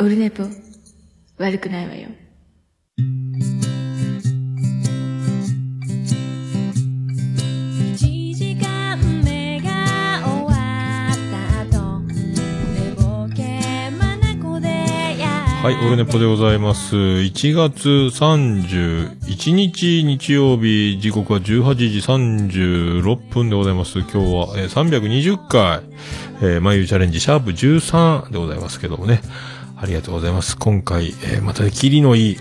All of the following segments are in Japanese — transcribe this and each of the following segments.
オルネポ、悪くないわよ。はい、オルネポでございます。1月31日日曜日、時刻は18時36分でございます。今日は、えー320回、えー、眉チャレンジシャープ13でございますけどもね。ありがとうございます。今回、えーまたね、キリのいい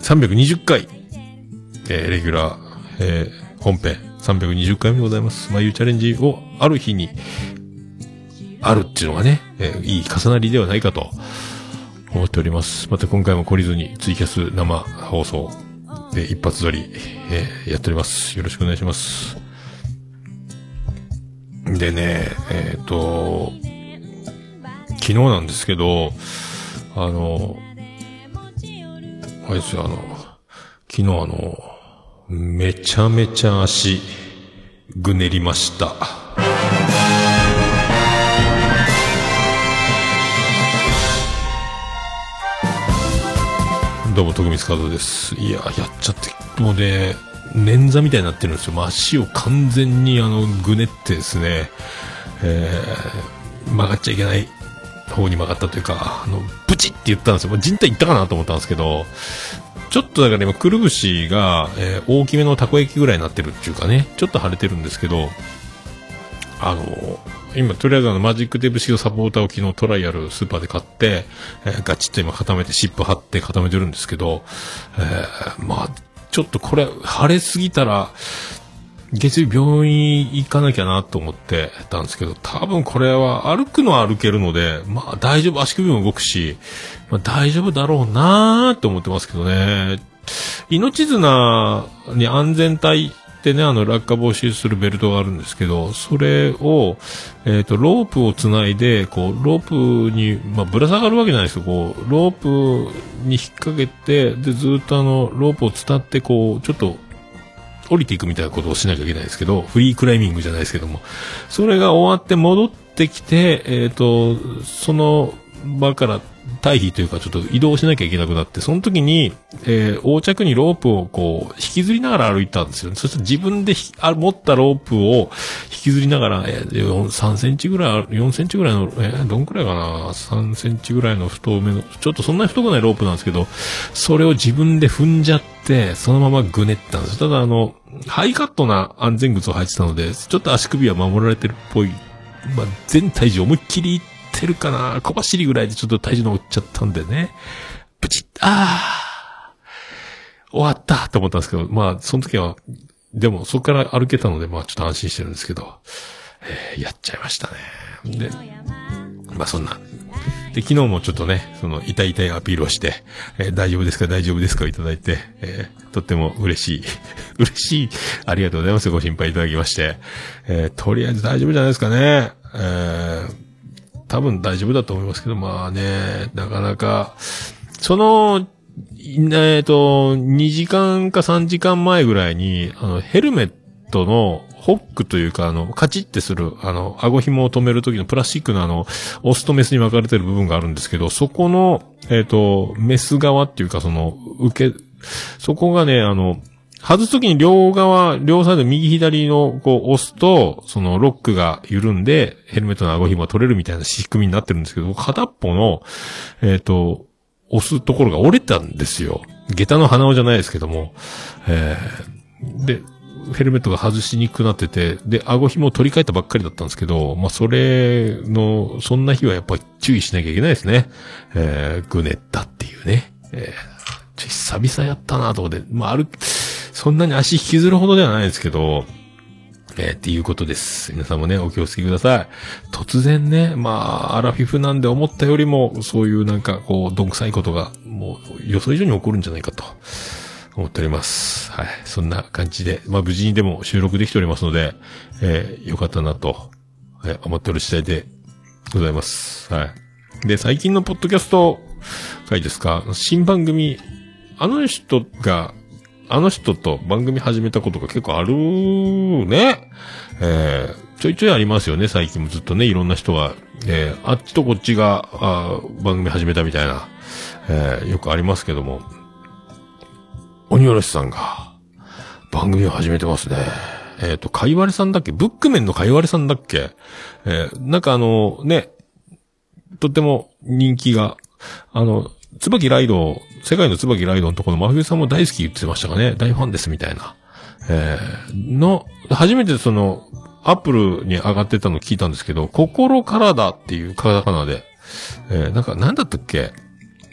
320回、えーレギュラー、えー本編320回目でございます。眉チャレンジをある日に、あるっていうのがね、えーいい重なりではないかと。思っております。また今回も懲りずにツイキャス生放送で一発撮り、えーやっております。よろしくお願いします。でね、えっ、と、昨日なんですけど、あの、あれですよ、あの、昨日あの、めちゃめちゃ足、ぐねりました。どうも、徳光和夫です。いや、やっちゃって、もうね、捻挫みたいになってるんですよ。足を完全にあの、ぐねってですね、えー、曲がっちゃいけない方に曲がったというか、あの、ブチって言ったんですよ。もう人体いったかなと思ったんですけど、ちょっとだから今、くるぶしが、えー大きめのたこ焼きぐらいになってるっていうかね、ちょっと腫れてるんですけど、あの、今、とりあえずあの、マジックテープ式のサポーターを昨日トライアルスーパーで買って、えーガチッと今固めて、シップ貼って固めてるんですけど、えーまあ、ちょっとこれ、腫れすぎたら、月曜日病院行かなきゃなと思ってたんですけど、多分これは歩くのは歩けるので、まあ大丈夫、足首も動くし、まあ大丈夫だろうなーと思ってますけどね。命綱に安全帯ってね、あの落下防止するベルトがあるんですけど、それを、えっ、と、ロープをつないで、こう、ロープに、まあ、ぶら下がるわけじゃないですよ。こう、ロープに引っ掛けて、で、ずっとあの、ロープを伝って、こう、ちょっと、降りていくみたいなことをしなきゃいけないですけど、フリークライミングじゃないですけども、それが終わって戻ってきて、えっ、と、その場から退避というかちょっと移動しなきゃいけなくなって、その時に、えー横着にロープをこう、引きずりながら歩いたんですよね。そして自分であ持ったロープを引きずりながら、えー3センチぐらいある、4センチぐらいの、えーどんくらいかな ?3 センチぐらいの太めの、ちょっとそんなに太くないロープなんですけど、それを自分で踏んじゃって、そのままぐねったんです。ただあの、ハイカットな安全靴を履いてたので、ちょっと足首は守られてるっぽい。まあ、全体重思いっきりってるかな小走りぐらいでちょっと体重乗っちゃったんでね。プチッ、あー終わったと思ったんですけど、まあ、その時は、でもそこから歩けたので、まあちょっと安心してるんですけど、えーやっちゃいましたね。で、まあそんな。で、昨日もちょっとね、その、痛い痛いアピールをして、えー大丈夫ですか大丈夫ですかをいただいて、えーとっても嬉しい。嬉しい。ありがとうございます。ご心配いただきまして。えーとりあえず大丈夫じゃないですかね。えー多分大丈夫だと思いますけど、まあね、なかなか、その、えっ、と、2時間か3時間前ぐらいに、あの、ヘルメットのホックというか、あの、カチッてする、あの、顎紐を止める時のプラスチックのあの、オスとメスに分かれてる部分があるんですけど、そこの、えっ、と、メス側っていうか、その、受け、そこがね、あの、外すときに両側、両サイド右左のこう押すと、そのロックが緩んで、ヘルメットの顎紐が取れるみたいな仕組みになってるんですけど、片っぽの、えっ、と、押すところが折れたんですよ。下駄の鼻緒じゃないですけども。えーで、ヘルメットが外しにくくなってて、で、顎紐を取り替えたばっかりだったんですけど、まあ、それの、そんな日はやっぱり注意しなきゃいけないですね。えー、ぐねったっていうね。えー、ちょ久々やったなと思って、まあ、歩く、そんなに足引きずるほどではないですけど、えーっていうことです。皆さんもね、お気をつけください。突然ね、まあ、アラフィフなんで思ったよりも、そういうなんか、こう、どんくさいことが、もう、予想以上に起こるんじゃないかと、思っております。はい。そんな感じで、まあ、無事にでも収録できておりますので、えーよかったなと、えー思っておる次第でございます。はい。で、最近のポッドキャスト回ですか、新番組、あの人が、あの人と番組始めたことが結構あるね。えーちょいちょいありますよね、最近もずっとね、いろんな人が、えー、あっちとこっちが、あ番組始めたみたいな、えー、よくありますけども、鬼おろしさんが、番組を始めてますね。えっ、ー、と、かいわれさんだっけ？ブックメンのかいわれさんだっけ？えー、なんかあの、ね、とっても人気が、あの、椿ライド、世界の椿ライドのところの真冬さんも大好き言ってましたかね。大ファンですみたいな。えー、の、初めてその、アップルに上がってたの聞いたんですけど、心からだっていうカタカナで、えー、なんか、なんだったっけ？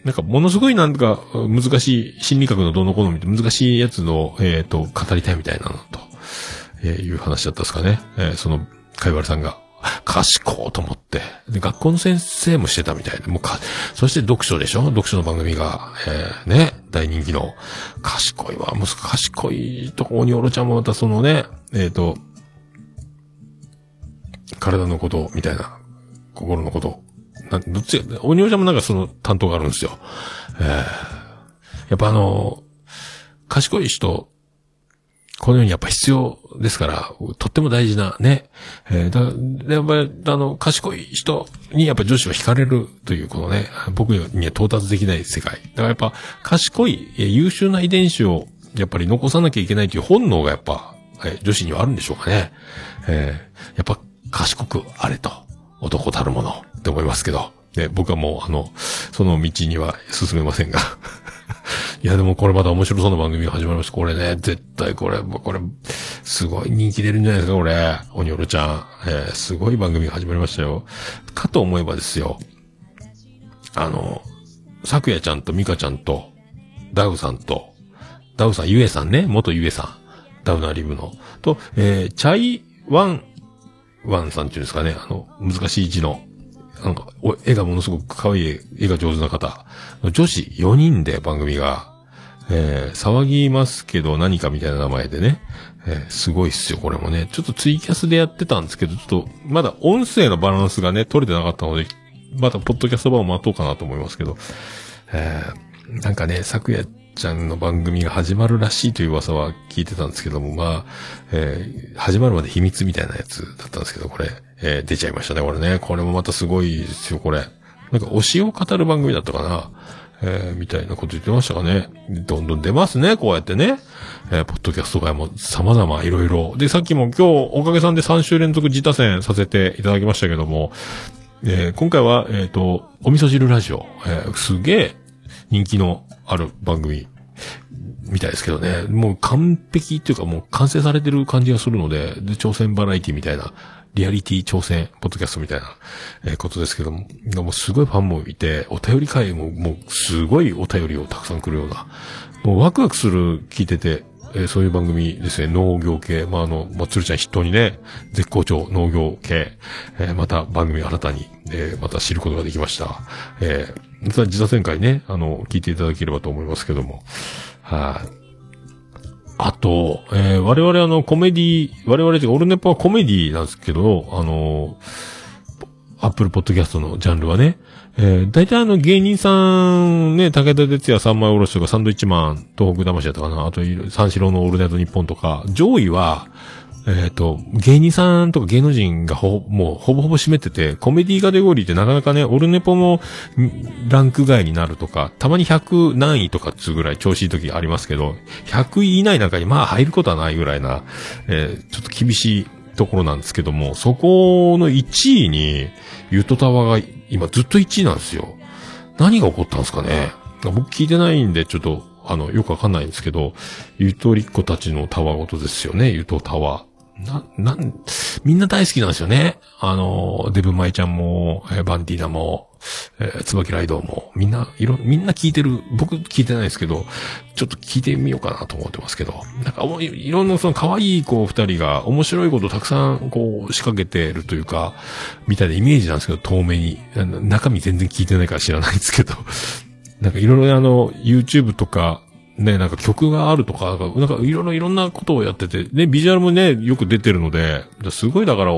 なんか、ものすごいなんか、難しい、心理学のどの好みって難しいやつの、えっ、ー、と、語りたいみたいなのと、えー、いう話だったですかね。えー、その、かいわれさんが。賢いと思って。で、学校の先生もしてたみたいで、もうか、そして読書でしょ？読書の番組が、えー、ね、大人気の。賢いわ。もう賢いとこにおろちゃんもまたそのね、えっ、ー、と、体のこと、みたいな、心のこと。な、どっちが、おにおちゃんもなんかその担当があるんですよ。えー、やっぱあの、賢い人このようにやっぱ必要ですから、とっても大事なね。えー、だ、やっぱり、あの、賢い人にやっぱ女子は惹かれるというこのね、僕には到達できない世界。だからやっぱ、賢い、優秀な遺伝子をやっぱり残さなきゃいけないという本能がやっぱ、え女子にはあるんでしょうかね。えー、やっぱ、賢くあれと、男たるものって思いますけど、ね、僕はもう、あの、その道には進めませんが。いや、でもこれまた面白そうな番組が始まりました。これね、絶対これ、これ、すごい人気出るんじゃないですか、これ。おにょろちゃん。えー、すごい番組が始まりましたよ。かと思えばですよ。あの、さくやちゃんとミカちゃんと、ダウさんと、ダウさん、ゆえさんね、元ゆえさん。ダウナリブの。と、えー、チャイワン、ワンさんっていうんですかね、あの、難しい字の、なんか、絵がものすごく可愛い絵が上手な方。女子4人で番組が、えー、騒ぎますけど何かみたいな名前でね、えー、すごいっすよ、これもね。ちょっとツイキャスでやってたんですけど、ちょっと、まだ音声のバランスがね、取れてなかったので、またポッドキャスト版を待とうかなと思いますけど、えー、なんかね、昨夜ちゃんの番組が始まるらしいという噂は聞いてたんですけども、まあ、えー、始まるまで秘密みたいなやつだったんですけど、これ、えー、出ちゃいましたね、これね。これもまたすごいですよ、これ。なんか推しを語る番組だったかな。えー、みたいなこと言ってましたかね。どんどん出ますね、こうやってね。えー、ポッドキャスト界も様々いろいろ。で、さっきも今日おかげさんで3週連続自他戦させていただきましたけども、えー、今回は、えっ、ー、と、お味噌汁ラジオ、えー、すげえ人気のある番組みたいですけどね。もう完璧っていうかもう完成されてる感じがするので、で、挑戦バラエティみたいな、リアリティ挑戦、ポッドキャストみたいな、え、ことですけども、もすごいファンもいて、お便り会ももうすごいお便りをたくさん来るような、もうワクワクする聞いてて、え、そういう番組ですね、農業系、まあ、あの、まあ、つるちゃん筆頭にね、絶好調農業系、えー、また番組新たに、えー、また知ることができました。えー、実は自他旋回ね、あの、聞いていただければと思いますけども、はい、ああと、えー、我々あの、コメディ、我々オルネポはコメディなんですけど、あの、アップルポッドキャストのジャンルはね、えー、大体あの芸人さん、ね、武田鉄矢三枚おろしとかサンドイッチマン、東北魂だったかな、あと、三四郎のオールナイト日本とか、上位は、えっ、ー、と、芸人さんとか芸能人がほ、もうほぼほぼ占めてて、コメディカテゴリーってなかなかね、オルネポもランク外になるとか、たまに100何位とかっつうぐらい調子いい時ありますけど、100位以内なんかにまあ入ることはないぐらいな、えー、ちょっと厳しいところなんですけども、そこの1位に、ユトタワが今ずっと1位なんですよ。何が起こったんですかね僕聞いてないんで、ちょっと、あの、よくわかんないんですけど、ゆとりっ子たちのタワごとですよね、ゆとタワ。な、なん、みんな大好きなんですよね。あの、デブマイちゃんも、えー、バンディーナも、えー、椿ライドも、みんな、いろ、みんな聞いてる。僕聞いてないですけど、ちょっと聞いてみようかなと思ってますけど。なんか、いろんなその可愛い子二人が面白いことたくさん、こう、仕掛けてるというか、みたいなイメージなんですけど、遠目に。中身全然聞いてないから知らないですけど。なんかいろいろあの、YouTube とか、ね、なんか曲があるとか、なんかいろいろいろんなことをやってて、ね、ビジュアルもね、よく出てるので、すごいだから、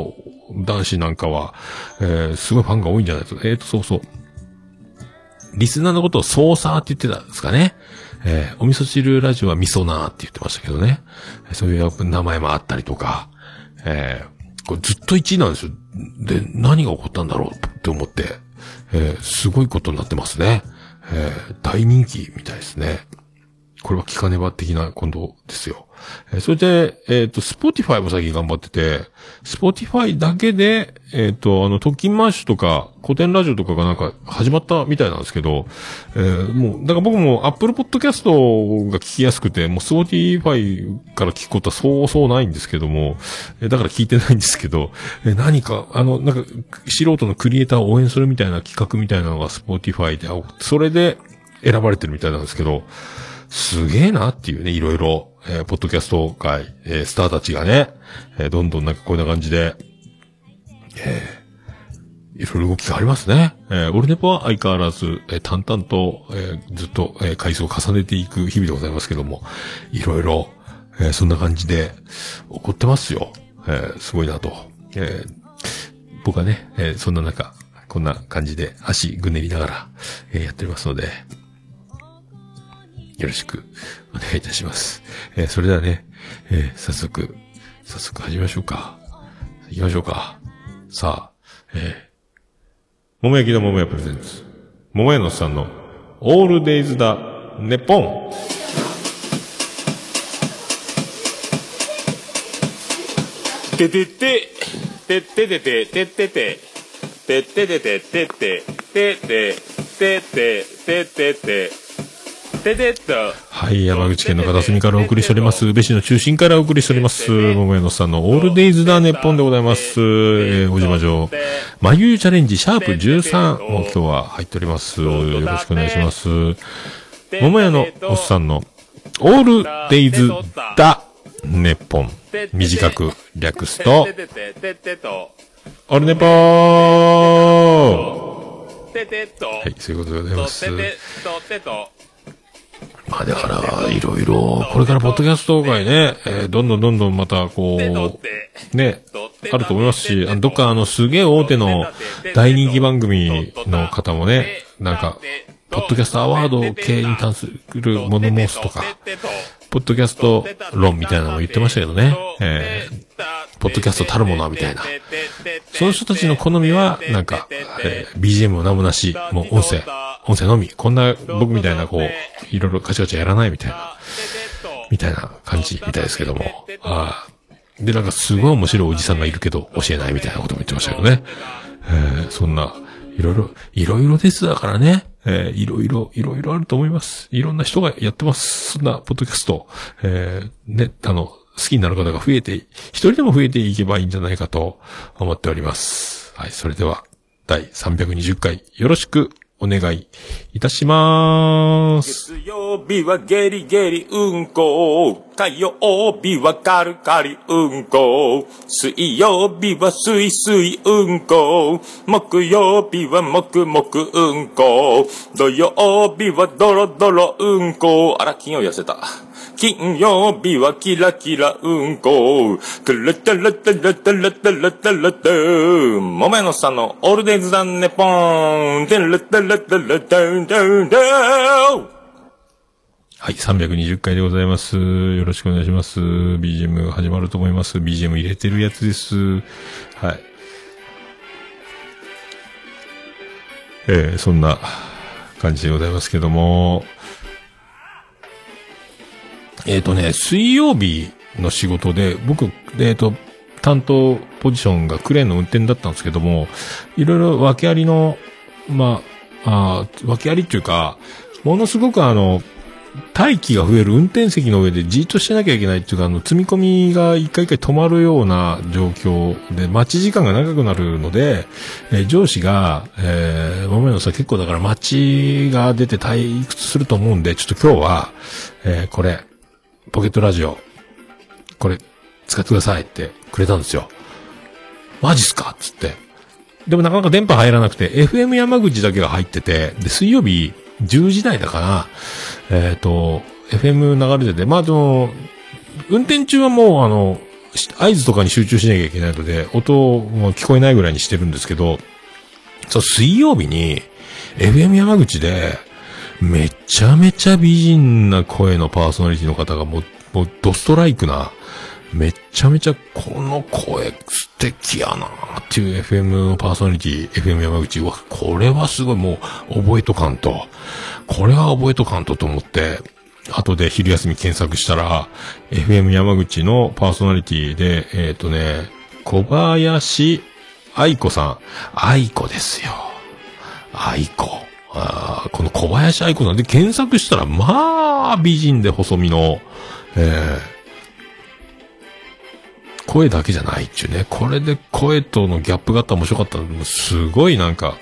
男子なんかは、えー、すごいファンが多いんじゃないですか。えっ、ー、と、そうそう。リスナーのことをソーサーって言ってたんですかね。えー、お味噌汁ラジオは味噌ナーって言ってましたけどね。そういう名前もあったりとか、えこれずっと1位なんですよ。で、何が起こったんだろうって思って、えーすごいことになってますね。えー大人気みたいですね。これは聞かねば的な今度ですよ。えーそれで、えっ、と、スポティファイも最近頑張ってて、スポティファイだけで、えっ、と、あの、特勤マッシュとか、コテンラジオとかがなんか始まったみたいなんですけど、えーもう、だから僕も Apple Podcast が聞きやすくて、もうスポティファイから聞くことはそうそうないんですけども、えーだから聞いてないんですけど、えー何か、あの、なんか、素人のクリエイターを応援するみたいな企画みたいなのがスポティファイで、それで選ばれてるみたいなんですけど、すげえなっていうね、いろいろ、えーポッドキャスト界、えースターたちがね、えーどんどんなんかこんな感じで、えーいろいろ動きがありますね。えーオルネポは相変わらず、えー淡々と、えーずっと、えー回数を重ねていく日々でございますけども、いろいろ、えーそんな感じで、起こってますよ。えーすごいなと。えー僕はね、えーそんな中、こんな感じで足ぐねりながら、えーやっておりますので、よろしくお願いいたします。えーそれではね、えー早速、早速始めましょうか。行きましょうか。さあ、えー、桃焼きの桃屋プレゼンツ。桃屋のさんの、オールデイズだ、ネポン。ててて、てっててて、てってて、てっててて、てって、てって、てって、てってて、ててっと。はい、山口県の片隅からお送りしております。宇部市の中心からお送りしております。桃屋のさんのオールデイズだ、ネポンでございます。えー、小島城。まゆゆチャレンジ、シャープ13も今日は入っております。よろしくお願いします。桃屋のおっさんの、オールデイズだ、ネポン。短く略すとて、ててててと、オルネポーててと、はい、そういうことでございます。まあだから、いろいろ、これからポッドキャスト界ね、えーどんどんどんどんまたこう、て、ね、あると思いますし、あのどっかあのすげえ大手の大人気番組の方もね、なんか、ポッドキャストアワード系に関するもの申すとか、ポッドキャスト論みたいなのも言ってましたけどね、えーポッドキャストたるものみたいな。その人たちの好みは、なんか、えー BGM も何もなし、もう音声、音声のみ。こんな僕みたいなこう、いろいろカチャカチャやらないみたいな、みたいな感じみたいですけども。あで、なんかすごい面白いおじさんがいるけど教えないみたいなことも言ってましたけどね。えーそんな、いろいろ、いろいろですだからね。えーいろいろ、いろいろあると思います。いろんな人がやってます。そんな、ポッドキャスト。えーね、あの、好きになる方が増えて、一人でも増えていけばいいんじゃないかと思っております。はい、それでは、第320回、よろしくお願いいたしまーす。月曜日はゲリゲリうんこ。火曜日はカルカリうんこ。水曜日はスイスイうんこ。木曜日はもくもくうんこ。土曜日はドロドロうんこ。あら、金曜痩せた。金曜日はキラキラうんこ。トゥルトゥルトゥルトゥルトゥルトゥルトゥ。もめのさんのオールデイズダンネポン。トゥルトゥルトゥルトゥトゥトゥ。はい、320回でございます。よろしくお願いします。BGM 始まると思います。BGM 入れてるやつです。はい。えー、そんな感じでございますけども、えっ、とね、水曜日の仕事で、僕、えっ、と、担当ポジションがクレーンの運転だったんですけども、いろいろ訳ありの、まあ、あー訳ありっていうか、ものすごくあの、待機が増える運転席の上でじっとしてなきゃいけないっていうか、あの、積み込みが一回一回止まるような状況で、待ち時間が長くなるので、えー上司が、えー、桃屋のさん結構だから待ちが出て退屈すると思うんで、ちょっと今日は、えーこれ、ポケットラジオ、これ、使ってくださいってくれたんですよ。マジっすか？っつって。でもなかなか電波入らなくて、FM 山口だけが入ってて、で、水曜日10時台だから、えっ、と、FM 流れてて、まあ、でも、運転中はもう、あの、合図とかに集中しなきゃいけないので、音も聞こえないぐらいにしてるんですけど、そう、水曜日に、FM 山口で、めちゃめちゃ美人な声のパーソナリティの方がもう、もうドストライクな、めちゃめちゃこの声素敵やなっていう FM のパーソナリティ、FM 山口は、これはすごいもう覚えとかんと。これは覚えとかんとと思って、後で昼休み検索したら、FM 山口のパーソナリティで、えっ、とね、小林愛子さん。愛子ですよ。愛子。あこの小林愛子さんで検索したら、まあ、美人で細身の、えー声だけじゃないっちゅうね。これで声とのギャップがあったら面白かったのすごいなんか、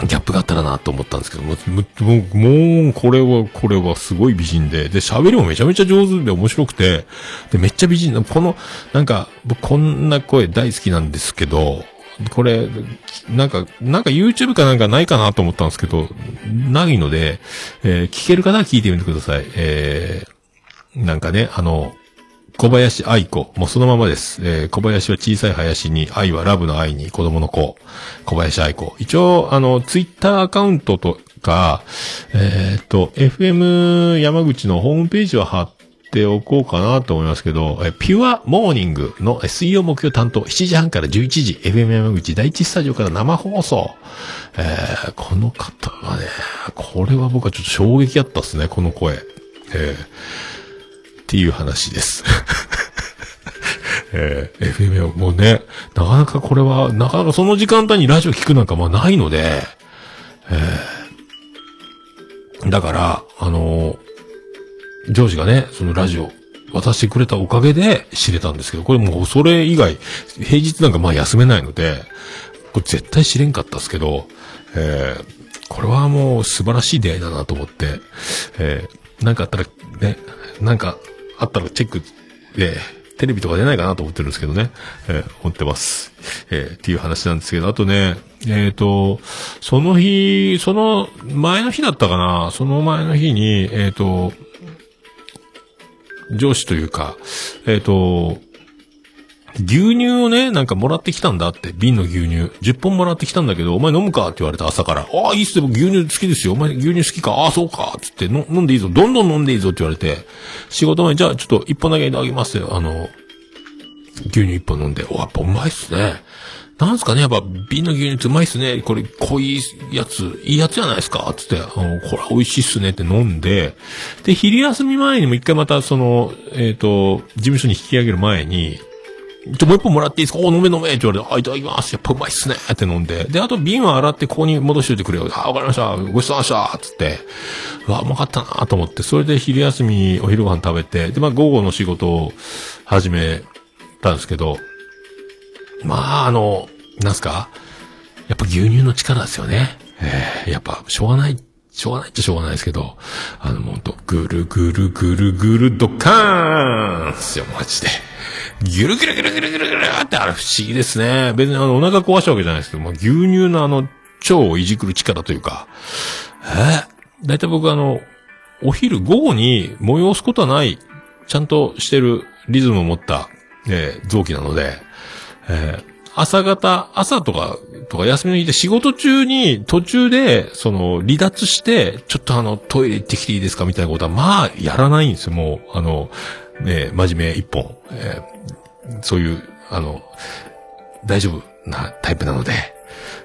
ギャップがあったらなと思ったんですけども、もう、もう、これは、これはすごい美人で、で、喋りもめちゃめちゃ上手で面白くて、で、めっちゃ美人。な、この、なんか、僕こんな声大好きなんですけど、これ、なんか、なんか YouTube かなんかないかなと思ったんですけど、ないので、えー聞ける方は聞いてみてください。えーなんかね、あの、小林愛子。もうそのままです。えー小林は小さい林に、愛はラブの愛に、子供の子。小林愛子。一応、あの、ツイッターアカウントとか、えーっと、FM 山口のホームページは貼っておこうかなと思いますけど、えピュアモーニングの水曜木曜担当、7時半から11時、FM 山口第一スタジオから生放送。えーこの方はね、これは僕はちょっと衝撃だったっすね、この声。えーっていう話です。えー FM もうね、なかなかこれは、なかなかその時間帯にラジオ聞くなんかまあないので、えーだから、あのージョージがね、そのラジオ渡してくれたおかげで知れたんですけど、これもうそれ以外、平日なんかまあ休めないので、これ絶対知れんかったですけど、えーこれはもう素晴らしい出会いだなと思って、えーなんかあったらね、なんかあったらチェックで、テレビとか出ないかなと思ってるんですけどね、えー思ってます。えーっていう話なんですけど、あとね、えっ、と、その日、その前の日だったかな、その前の日に、えっ、と、上司というか、えっ、と、牛乳をね、なんかもらってきたんだって、瓶の牛乳。10本もらってきたんだけど、お前飲むかって言われた朝から。ああ、いいっすよ、牛乳好きですよ。お前牛乳好きか？ああ、そうか。つって、飲んでいいぞ。どんどん飲んでいいぞって言われて、仕事前、じゃあちょっと一本だけあげますよ。あの、牛乳一本飲んで、お、やっぱうまいっすね。なんすかねやっぱ瓶の牛乳うまいっすね。これ濃いやつ、いいやつじゃないですか？つって、これ美味しいっすねって飲んで、で、昼休み前にも一回またその、えっ、と、事務所に引き上げる前に、ちょ、もう一本もらっていいですか？お、飲め飲めって言われて、あ、いただきます。やっぱうまいっすねって飲んで。で、あと瓶は洗ってここに戻しといてくれよ。あ、わかりました。ごちそうさまでした。つって。うわ、うまかったなと思って。それで昼休みお昼ご飯食べて、で、まあ午後の仕事を始めたんですけど、まあ、あの、なんすか？やっぱ牛乳の力ですよね。えー、やっぱ、しょうがない、しょうがないっちゃしょうがないですけど、あの、もうと、ぐるぐるぐるぐるドカーンっすよ、マジで。ギュルギュルギュルギュルギュルギュルってあれ不思議ですね。別にあの、お腹壊したわけじゃないですけど、まあ、牛乳のあの、腸をいじくる力というか、えー、だいたい僕あの、お昼午後に催すことはない、ちゃんとしてるリズムを持った、えー臓器なので、えー朝方、朝とか、とか休みの日で仕事中に途中で、その、離脱して、ちょっとあの、トイレ行ってきていいですかみたいなことは、まあ、やらないんですよ、もう、あの、ね、真面目一本、えーそういう、あの、大丈夫なタイプなので。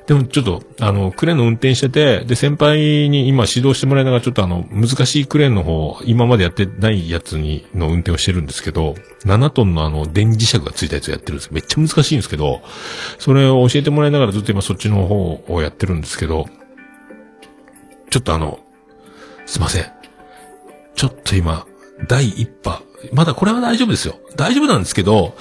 でもちょっと、あの、クレーンの運転してて、で、先輩に今指導してもらいながら、ちょっとあの、難しいクレーンの方、今までやってないやつに、の運転をしてるんですけど、7トンのあの、電磁石がついたやつをやってるんですめっちゃ難しいんですけど、それを教えてもらいながらずっと今そっちの方をやってるんですけど、ちょっとあの、すいません。ちょっと今、第一波、まだこれは大丈夫ですよ。大丈夫なんですけど、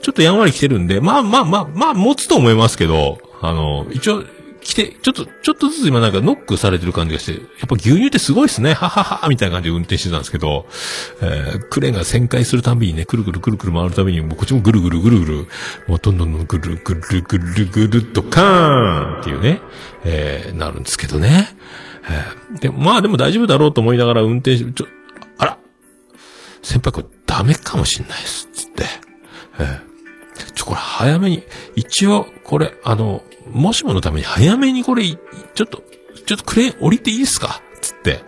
ちょっとやんわり来てるんで、まあまあまあ、まあ持つと思いますけど、あの、一応、来て、ちょっと、ちょっとずつ今なんかノックされてる感じがして、やっぱ牛乳ってすごいですね、ははは、みたいな感じで運転してたんですけど、えー、クレーンが旋回するたびにね、くるくるくるくる回るたびに、もうこっちもぐるぐるぐるぐる、もうどんどんどんぐるぐるぐるぐるっとカーンっていうね、えー、なるんですけどね。えー、で、まあでも大丈夫だろうと思いながら運転し、ちょ、あら、先輩これダメかもしんないです、つって。えー、これ早めに、一応、これ、あの、もしものために早めにこれ、ちょっと、ちょっとクレーン降りていいですか？つって。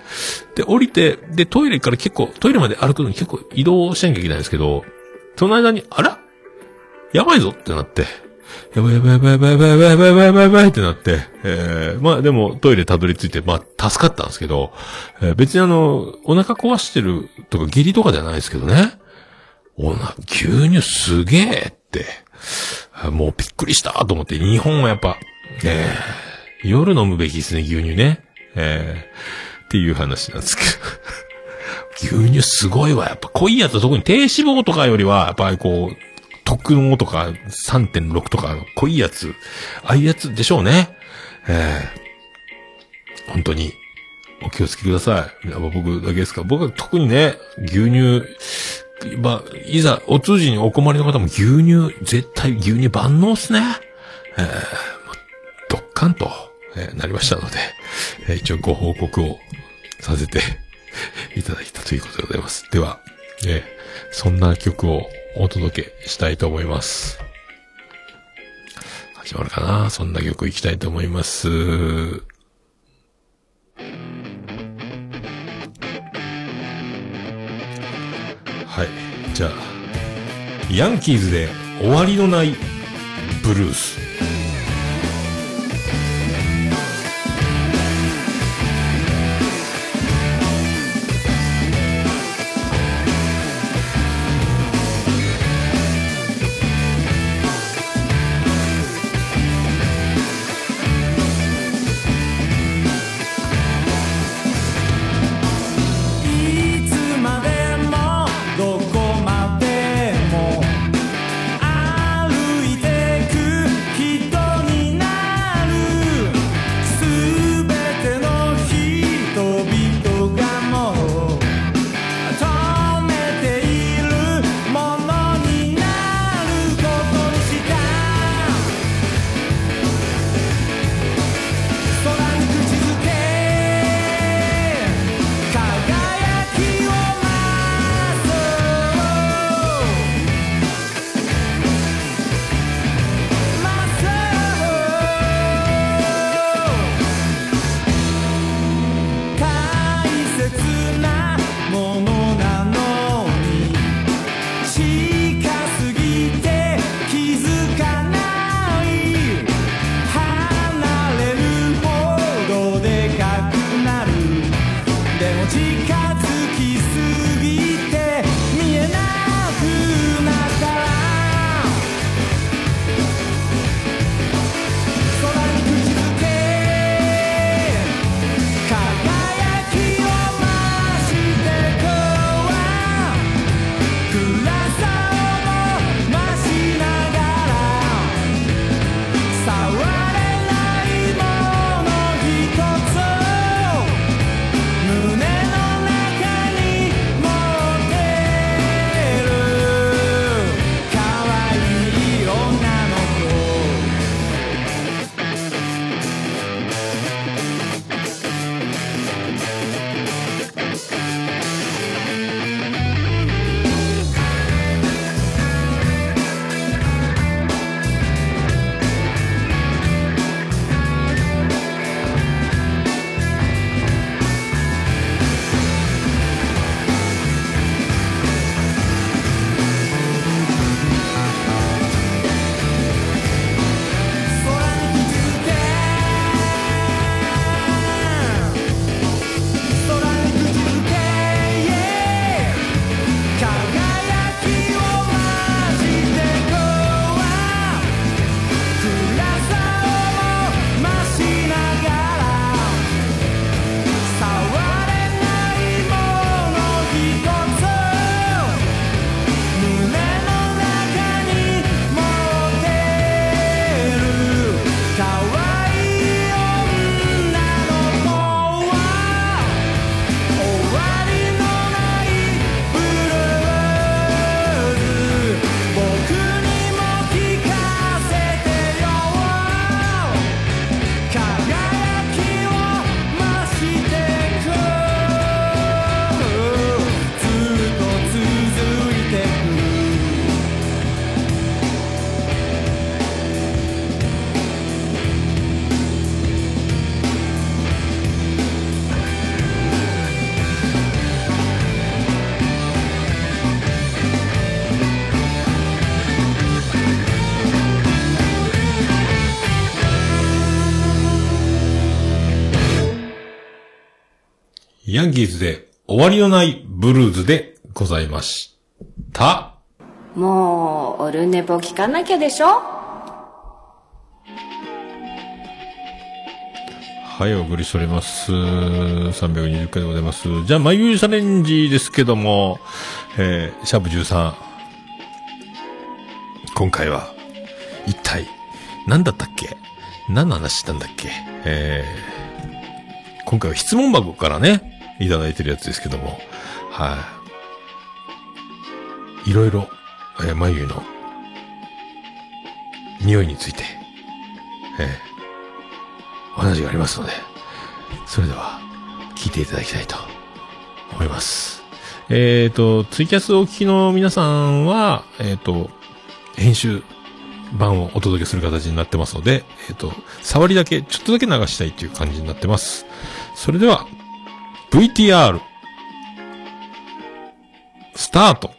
で、降りて、で、トイレから結構、トイレまで歩くのに結構移動しなきゃいけないんですけど、その間に、あら？やばいぞってなって、やばいやばいやばいやばいやばいやばいやばいやばいやばいやばいってなって、えー、まあでもトイレたどり着いて、まあ助かったんですけど、えー別にあの、お腹壊してるとか下痢とかじゃないですけどね。おな、牛乳すげえって、もうびっくりしたと思って、日本はやっぱ、えー、夜飲むべきですね、牛乳ね。えー、っていう話なんですけど。牛乳すごいわ。やっぱ濃いやつ特に低脂肪とかよりは、やっぱりこう、特濃とか3.6とか濃いやつ、ああいうやつでしょうね。えー、本当に、お気をつけください。やっぱ僕だけですか？僕は特にね、牛乳、まあ、いざ、お通じにお困りの方も牛乳、絶対牛乳万能っすね。えー、ドッカンと、えーなりましたので、えー一応ご報告をさせて いただいたということでございます。では、えーそんな曲をお届けしたいと思います。始まるかな？そんな曲いきたいと思います。はい。じゃあ、ヤンキーズで終わりのないブルース。ヤンキーズで終わりのないブルーズでございました。もう、オルネポ聞かなきゃでしょ？はい、お送りしております。320回でございます。じゃあ、眉毛チャレンジですけども、えー、シャープ13。今回は、一体、何だったっけ？何の話したんだっけ？えー、今回は質問箱からね、いただいてるやつですけども、はい。いろいろ、えー、眉毛の、匂いについて、えー、お話がありますので、それでは、聞いていただきたいと思います。えっ、と、ツイキャスをお聞きの皆さんは、えっ、と、編集版をお届けする形になってますので、えっ、と、触りだけ、ちょっとだけ流したいという感じになってます。それでは、VTR、スタート。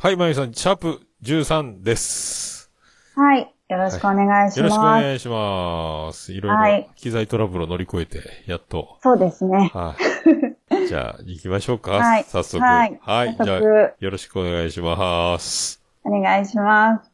はい、まゆさん、シャープ13です。はい。よろしくお願いしよろしくおます。願いします。いろいろはい機材トラブルを乗り越えて、やっと。そうですね。はい。じゃあ、行きましょうか。はい早速。はいはい。じゃあ、よろしくお願いします。お願いします。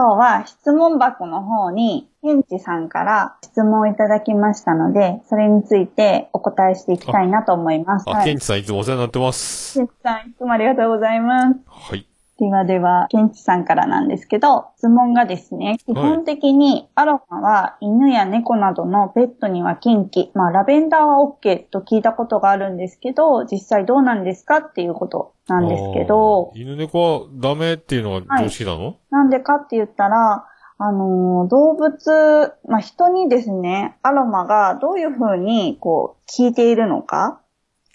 今日は質問箱の方に、ケンチさんから質問をいただきましたので、それについてお答えしていきたいなと思います。あ、はい。ケンチさんいつもお世話になってます。ケンチさん、いつもありがとうございます。はい。ではでは、ケンチさんからなんですけど、質問がですね、基本的にアロマは犬や猫などのペットには禁忌、まあラベンダーは OK と聞いたことがあるんですけど、実際どうなんですかっていうことなんですけど。犬猫はダメっていうのが常識なの、なんでかって言ったら、あのー動物、まあ人にですね、アロマがどういうふうにこう効いているのか、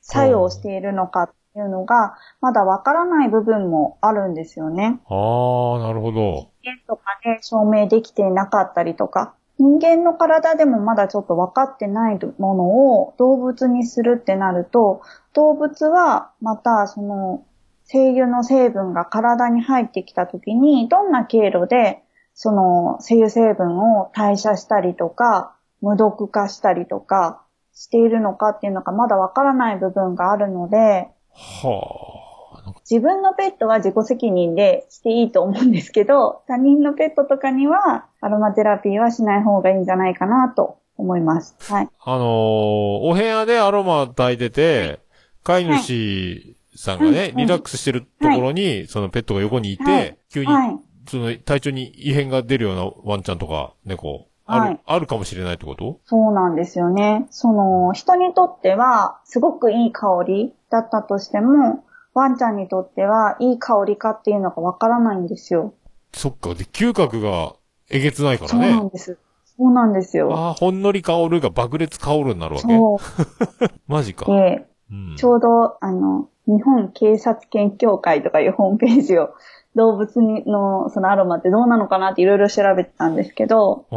作用しているのかっていうのが、まだわからない部分もあるんですよね。ああ、なるほど。人間とかで証明できていなかったりとか、人間の体でもまだちょっと分かってないものを動物にするってなると、動物はまたその精油の成分が体に入ってきた時に、どんな経路でその精油成分を代謝したりとか、無毒化したりとかしているのかっていうのがまだ分からない部分があるので、はあ。自分のペットは自己責任でしていいと思うんですけど、他人のペットとかにはアロマテラピーはしない方がいいんじゃないかなと思います。はい。あのーお部屋でアロマ炊いてて、飼い主さんがね、うんリラックスしてるところに、そのペットが横にいて、はい急に、はい。その体調に異変が出るようなワンちゃんとか猫、ある、はいあるかもしれないってこと？そうなんですよね。その、人にとってはすごくいい香りだったとしても、ワンちゃんにとってはいい香りかっていうのがわからないんですよ。そっか。で、嗅覚がえげつないからそうなんね。です。そうなんですよ。ああ、ほんのり香るが爆裂香るになるわけ？そ マジかう。。で、うん。ちょうど、あの、日本警察犬協会とかいうホームページを 動物にのそのアロマってどうなのかなっていろいろ調べてたんですけど、あ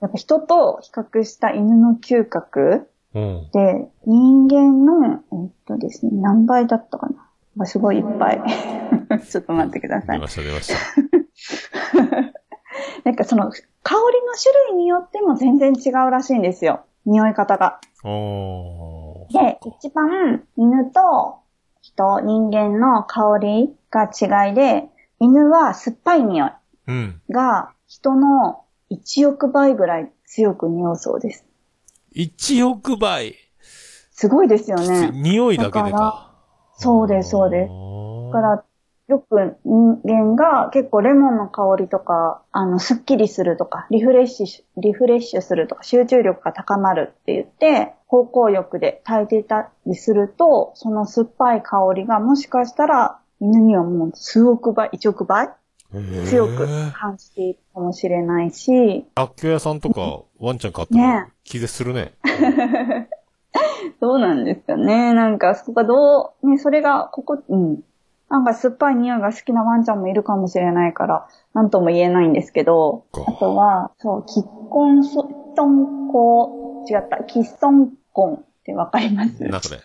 やっぱ人と比較した犬の嗅覚あ。うん。で人間の、えっとですね、何倍だったかな？まあ、すごいいっぱい。ちょっと待ってください。出ました、出ました。なんかその香りの種類によっても全然違うらしいんですよ。匂い方が。で、一番犬と人、人間の香りが違いで、犬は酸っぱい匂いうん。が人の1億倍ぐらい強く匂うそうです。1億倍。すごいですよね。匂いだけでか。そうです、そうです。だから、よく人間が結構レモンの香りとか、あの、スッキリするとか、リフレッシュ、リフレッシュするとか、集中力が高まるって言って、方向浴で炊いていたりすると、その酸っぱい香りがもしかしたら、犬にはもう数億倍、1億倍強く感じているかもしれないし、楽器屋さんとか ワンちゃん飼った気絶するね。どうなんですかね。なんか、そこがどう、ね、それが、ここ、うん。なんか酸っぱい匂いが好きなワンちゃんもいるかもしれないから、なんとも言えないんですけど、か。あとは、そう、キッコンソ、トンコ、違った、キッソンコンってわかります？なんそれ。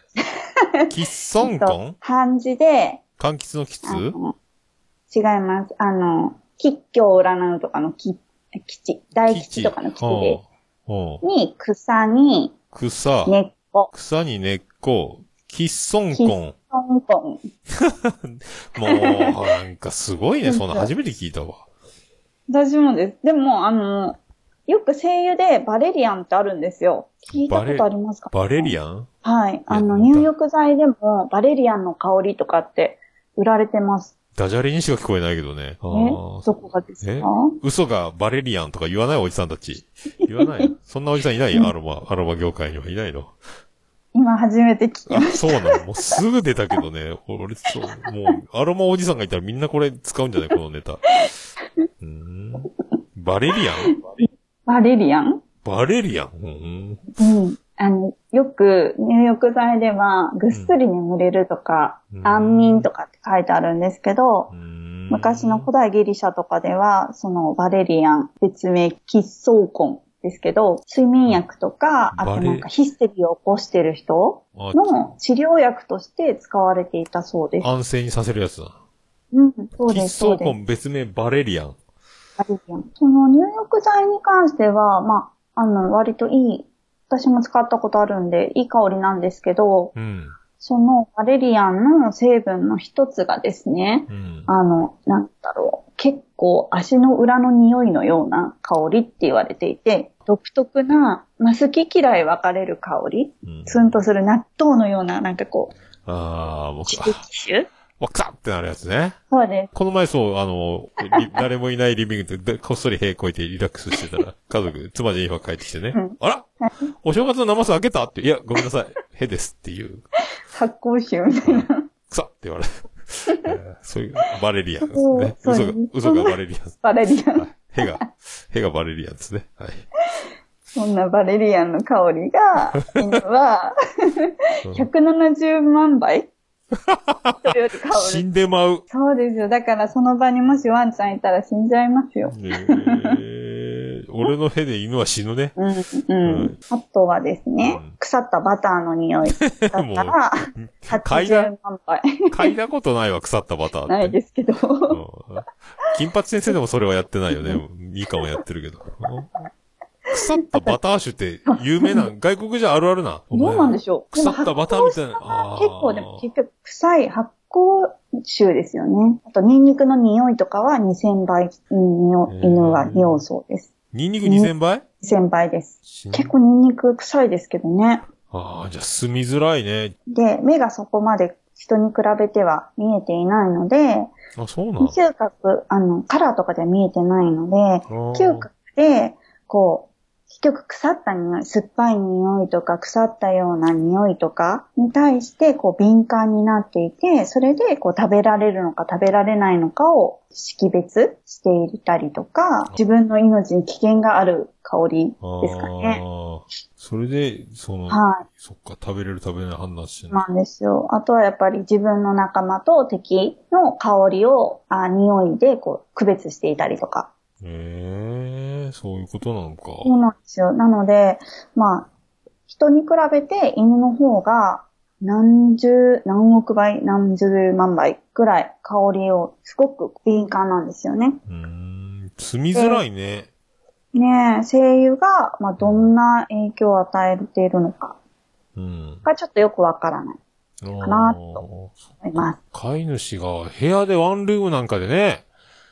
キッソンコン？漢字で、柑橘のキツ？違います。あの、吉居を占うとかの吉、吉、大吉とかの吉で、はあに、草に、草、根っこ、草に根っこ、キッソンコン。トントン。もう、なんかすごいね、そんな初めて聞いたわ。私もです。でも、あの、よく声優でバレリアンってあるんですよ。聞いたことありますか？バレリアン？はい。あの、入浴剤でもバレリアンの香りとかって売られてます。ダジャレにしか聞こえないけどね。あえ？ーどこがですえ？か嘘がバレリアンとか言わないおじさんたち？言わないそんなおじさんいない？アロマ、アロマ業界にはいないの？今初めて聞きあま、しそうなの？もうすぐ出たけどね。俺、そう、もう、アロマおじさんがいたらみんなこれ使うんじゃない？このネタ。うーん。バレリアン？た。バレリアン？バレリアン？うん。うん。あの、よく入浴剤ではぐっすり眠れるとか、うん安眠とかって書いてあるんですけどう、ん昔の古代ギリシャとかでは、そのバレリアン、別名喫相根ですけど、睡眠薬とか、あとなんかヒステリーを起こしてる人あの治療薬として使われていたそうです。安静にさせるやつだ。うん、そうです、そうです。ソーコン別名バレリアン。バレリアン。その入浴剤に関しては、まあ、あの、割といい、私も使ったことあるんで、いい香りなんですけど、うん。そのバレリアンの成分の一つがですね、うん。あの、なんだろう、結構足の裏の匂いのような香りって言われていて、独特な、まあ、好き嫌い分かれる香り、うんツンとする納豆のような、なんかこう、ああ、僕、刺激種わかってなるやつね。そうです。この前そう、あの、り 誰もいないリビングで、でこっそり塀越えてリラックスしてたら、家族、妻ジェニファー帰ってきてね、うんあら？お正月のナマス開けた？って、いや、ごめんなさい、へですっていう、発酵臭みたいな。草って言われて、えーそういう、バレリアンですね。嘘が、嘘がバレリアン。バレリアン。へが、へがバレリアンですね。はい。そんなバレリアンの香りが、犬は、170万倍 死る。んでまう。そうですよ。だからその場にもしワンちゃんいたら死んじゃいますよ。えー、俺のへで犬は死ぬね。うん、ううんん。あとはですねうん、腐ったバターの匂いだったら、嗅いだ80、万倍。嗅いだことないわ、腐ったバターって。ないですけど。うん金八先生でもそれはやってないよね。いいかもやってるけど。腐ったバター酒って有名な、外国じゃあるあるな。どうなんでしょう腐ったバターみたいな結構でも結局臭い発酵臭ですよね。あとニンニクの匂いとかは2000倍犬は匂うそうです。ニンニク2000倍？2000倍です。結構ニンニク臭いですけどね。ああ、じゃあ住みづらいね。で、目がそこまで人に比べては見えていないので、あ、そうなん？嗅覚、あの、カラーとかでは見えてないので、ー嗅覚で、こう、結局腐った匂い、酸っぱい匂いとか腐ったような匂いとかに対してこう敏感になっていて、それでこう食べられるのか食べられないのかを識別していたりとか、自分の命に危険がある香りですかね。それで、その、はい。そっか、食べれる食べれない判断してる。なんですよ。あとはやっぱり自分の仲間と敵の香りを、あ匂いでこう区別していたりとか。ええー、そういうことなのか。そうなんですよ。なので、まあ、人に比べて犬の方が何十、何億倍、何十万倍ぐらい香りをすごく敏感なんですよね。うーん、住みづらいね。ねえ、声優が、まあ、どんな影響を与えているのかうん。がちょっとよくわからないかなと思います。飼い主が部屋でワンルームなんかでね、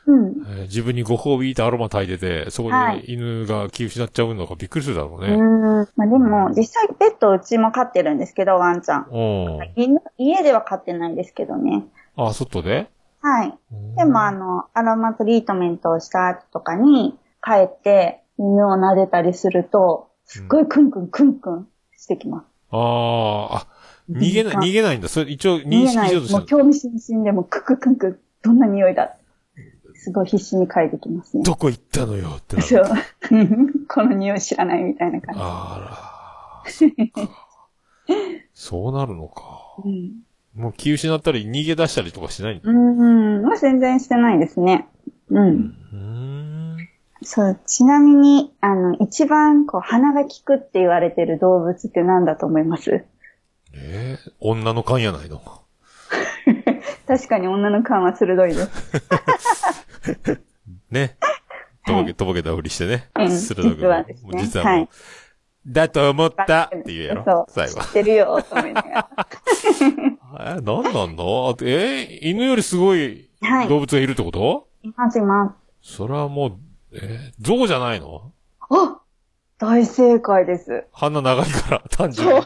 うん。えー自分にご褒美ってアロマ炊いてて、そこはいで犬が気失っちゃうのがびっくりするだろううね。ん。まあ、でも、実際ペットうちも飼ってるんですけど、ワンちゃん。うん。犬家では飼ってないですけどね。あ、外で？はい。でも、あの、アロマトリートメントをした後とかに、帰って犬を撫でたりすると、すっごいクンクンクンクンしてきます。ああ、あ、逃げない、逃げないんだ。それ一応認識。しようとしてる。もう興味津々でもクククンクン、どんな匂いだすごい必死に嗅いできますね。どこ行ったのよってなる。そう。この匂い知らないみたいな感じ。あら、そうなるのか。うん。もう気失ったり逃げ出したりとかしないんだ。うん。まあ、全然してないですね。うん。うーん。そう、ちなみに、あの、一番、こう、鼻が利くって言われてる動物って何だと思います？えー、女の勘やないの。確かに女の勘は鋭いです。ね。とぼけ、とぼけたふりしてね。うん鋭く。実はですね実はもう、はいだと思ったって言うやろそう。最後知。ってるよ、と思いながら。え、なんなんの？え犬よりすごいはい動物がいるってこと、いますいます。それはもう、え象じゃないの？あ大正解です。鼻長いから、単純に。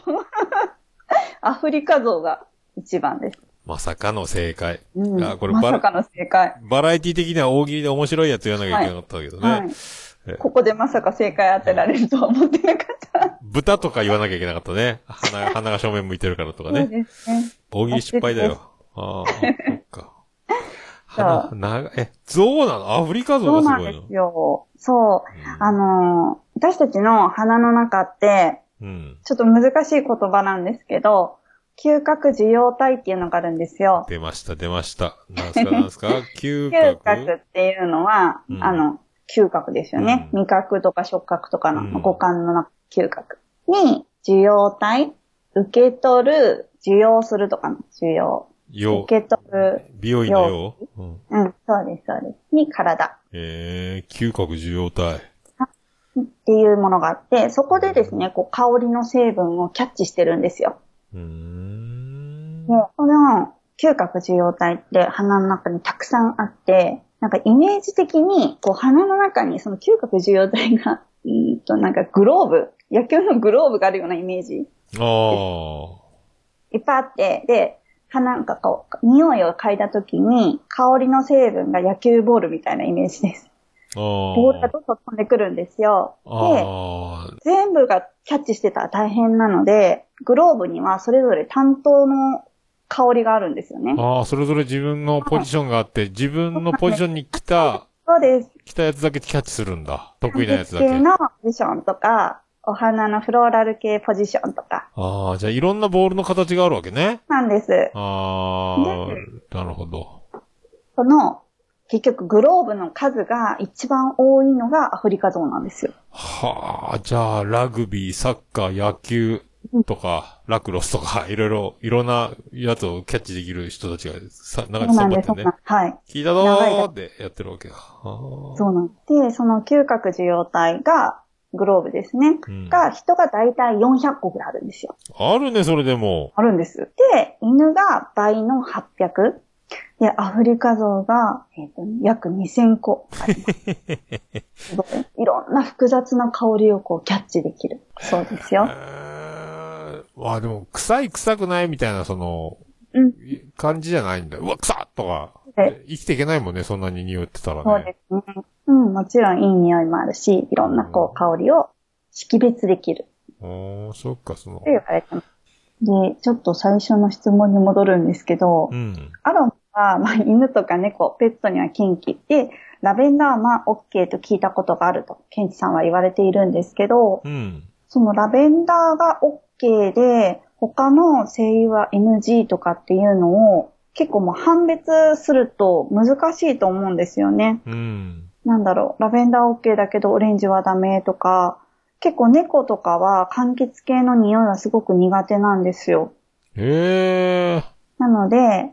アフリカゾウが一番です。まさかの正解。うん、あこれバラまさかの正解。バラエティ的には大喜利で面白いやつ言わなきゃいけなかったけどね。はいえ。ここでまさか正解当てられるとは思ってなかった。豚とか言わなきゃいけなかったね。鼻、鼻が正面向いてるからとかそうね。ですね。大喜利失敗だよ。ああ、そっか。そう鼻、長い、え、象なの？アフリカ象そうがすごいの？なんですよ。そう。あのー私たちの鼻の中って、うん。ちょっと難しい言葉なんですけど、嗅覚受容体っていうのがあるんですよ。出ました、出ました。なんすか、なんすか？嗅 嗅覚覚っていうのは、うんあの、嗅覚ですよね。うん味覚とか触覚とかうんの五感の中嗅覚に、受容体、受け取る、受容するとかの受容。よ受け取る、美容院のよう、うん、うん、そうです、そうです。に体えー、嗅覚受容体。っていうものがあって、そこでですね、こう香りの成分をキャッチしてるんですよ。うーん。で、この嗅覚受容体って鼻の中にたくさんあって、なんかイメージ的に、こう鼻の中にその嗅覚受容体が、うーんとなんかグローブ、野球のグローブがあるようなイメージ、あいっぱいあって、で、鼻なんかこう、匂いを嗅いだ時に、香りの成分が野球ボールみたいなイメージです。ボールがどんどん飛んでくるんですよ。で。全部がキャッチしてたら大変なので、グローブにはそれぞれ担当の香りがあるんですよね。ああ、それぞれ自分のポジションがあって、自分のポジションに来た、そうです。来たやつだけキャッチするんだ。得意なやつだけ。系のポジションとか、お花のフローラル系ポジションとか、ああ、じゃあいろんなボールの形があるわけね。なんです。ああ、なるほど。その、結局グローブの数が一番多いのがアフリカゾウなんですよ。はあ、じゃあ、ラグビー、サッカー、野球とか、ラクロスとか、いろいろ、いろんなやつをキャッチできる人たちが、さ、なんかそうなんです、頑張ってねそうなん。です。はい。聞いたぞーってやってるわけだ。あそうなんでその嗅覚受容体が、グローブですね。うんが、人がだいたい400個ぐらいあるんですよ。あるね、それでも。あるんです。で、犬が倍の800。で、アフリカゾウが、えっ、と、約2000個あります。すごい。いろんな複雑な香りをこうキャッチできる。そうですよ。えー、わあ、でも、臭い臭くないみたいな、その、うん感じじゃないんだ。うわ、臭っとか。え生きていけないもんね、そんなに匂ってたらね。そうですね。うん、もちろんいい匂いもあるし、いろんなこう香りを識別できるおー、そっか、そのと。言われてます。で、ちょっと最初の質問に戻るんですけど、うん。アロマは、まあ、犬とか猫、ペットには禁忌で、ラベンダーは OK と聞いたことがあると、ケンチさんは言われているんですけど、うん。そのラベンダーが OK で、他の精油は NG とかっていうのを結構もう判別すると難しいと思うんですよね。うん。なんだろう、ラベンダー OK だけどオレンジはダメとか、結構猫とかは柑橘系の匂いはすごく苦手なんですよ。へえ。なので、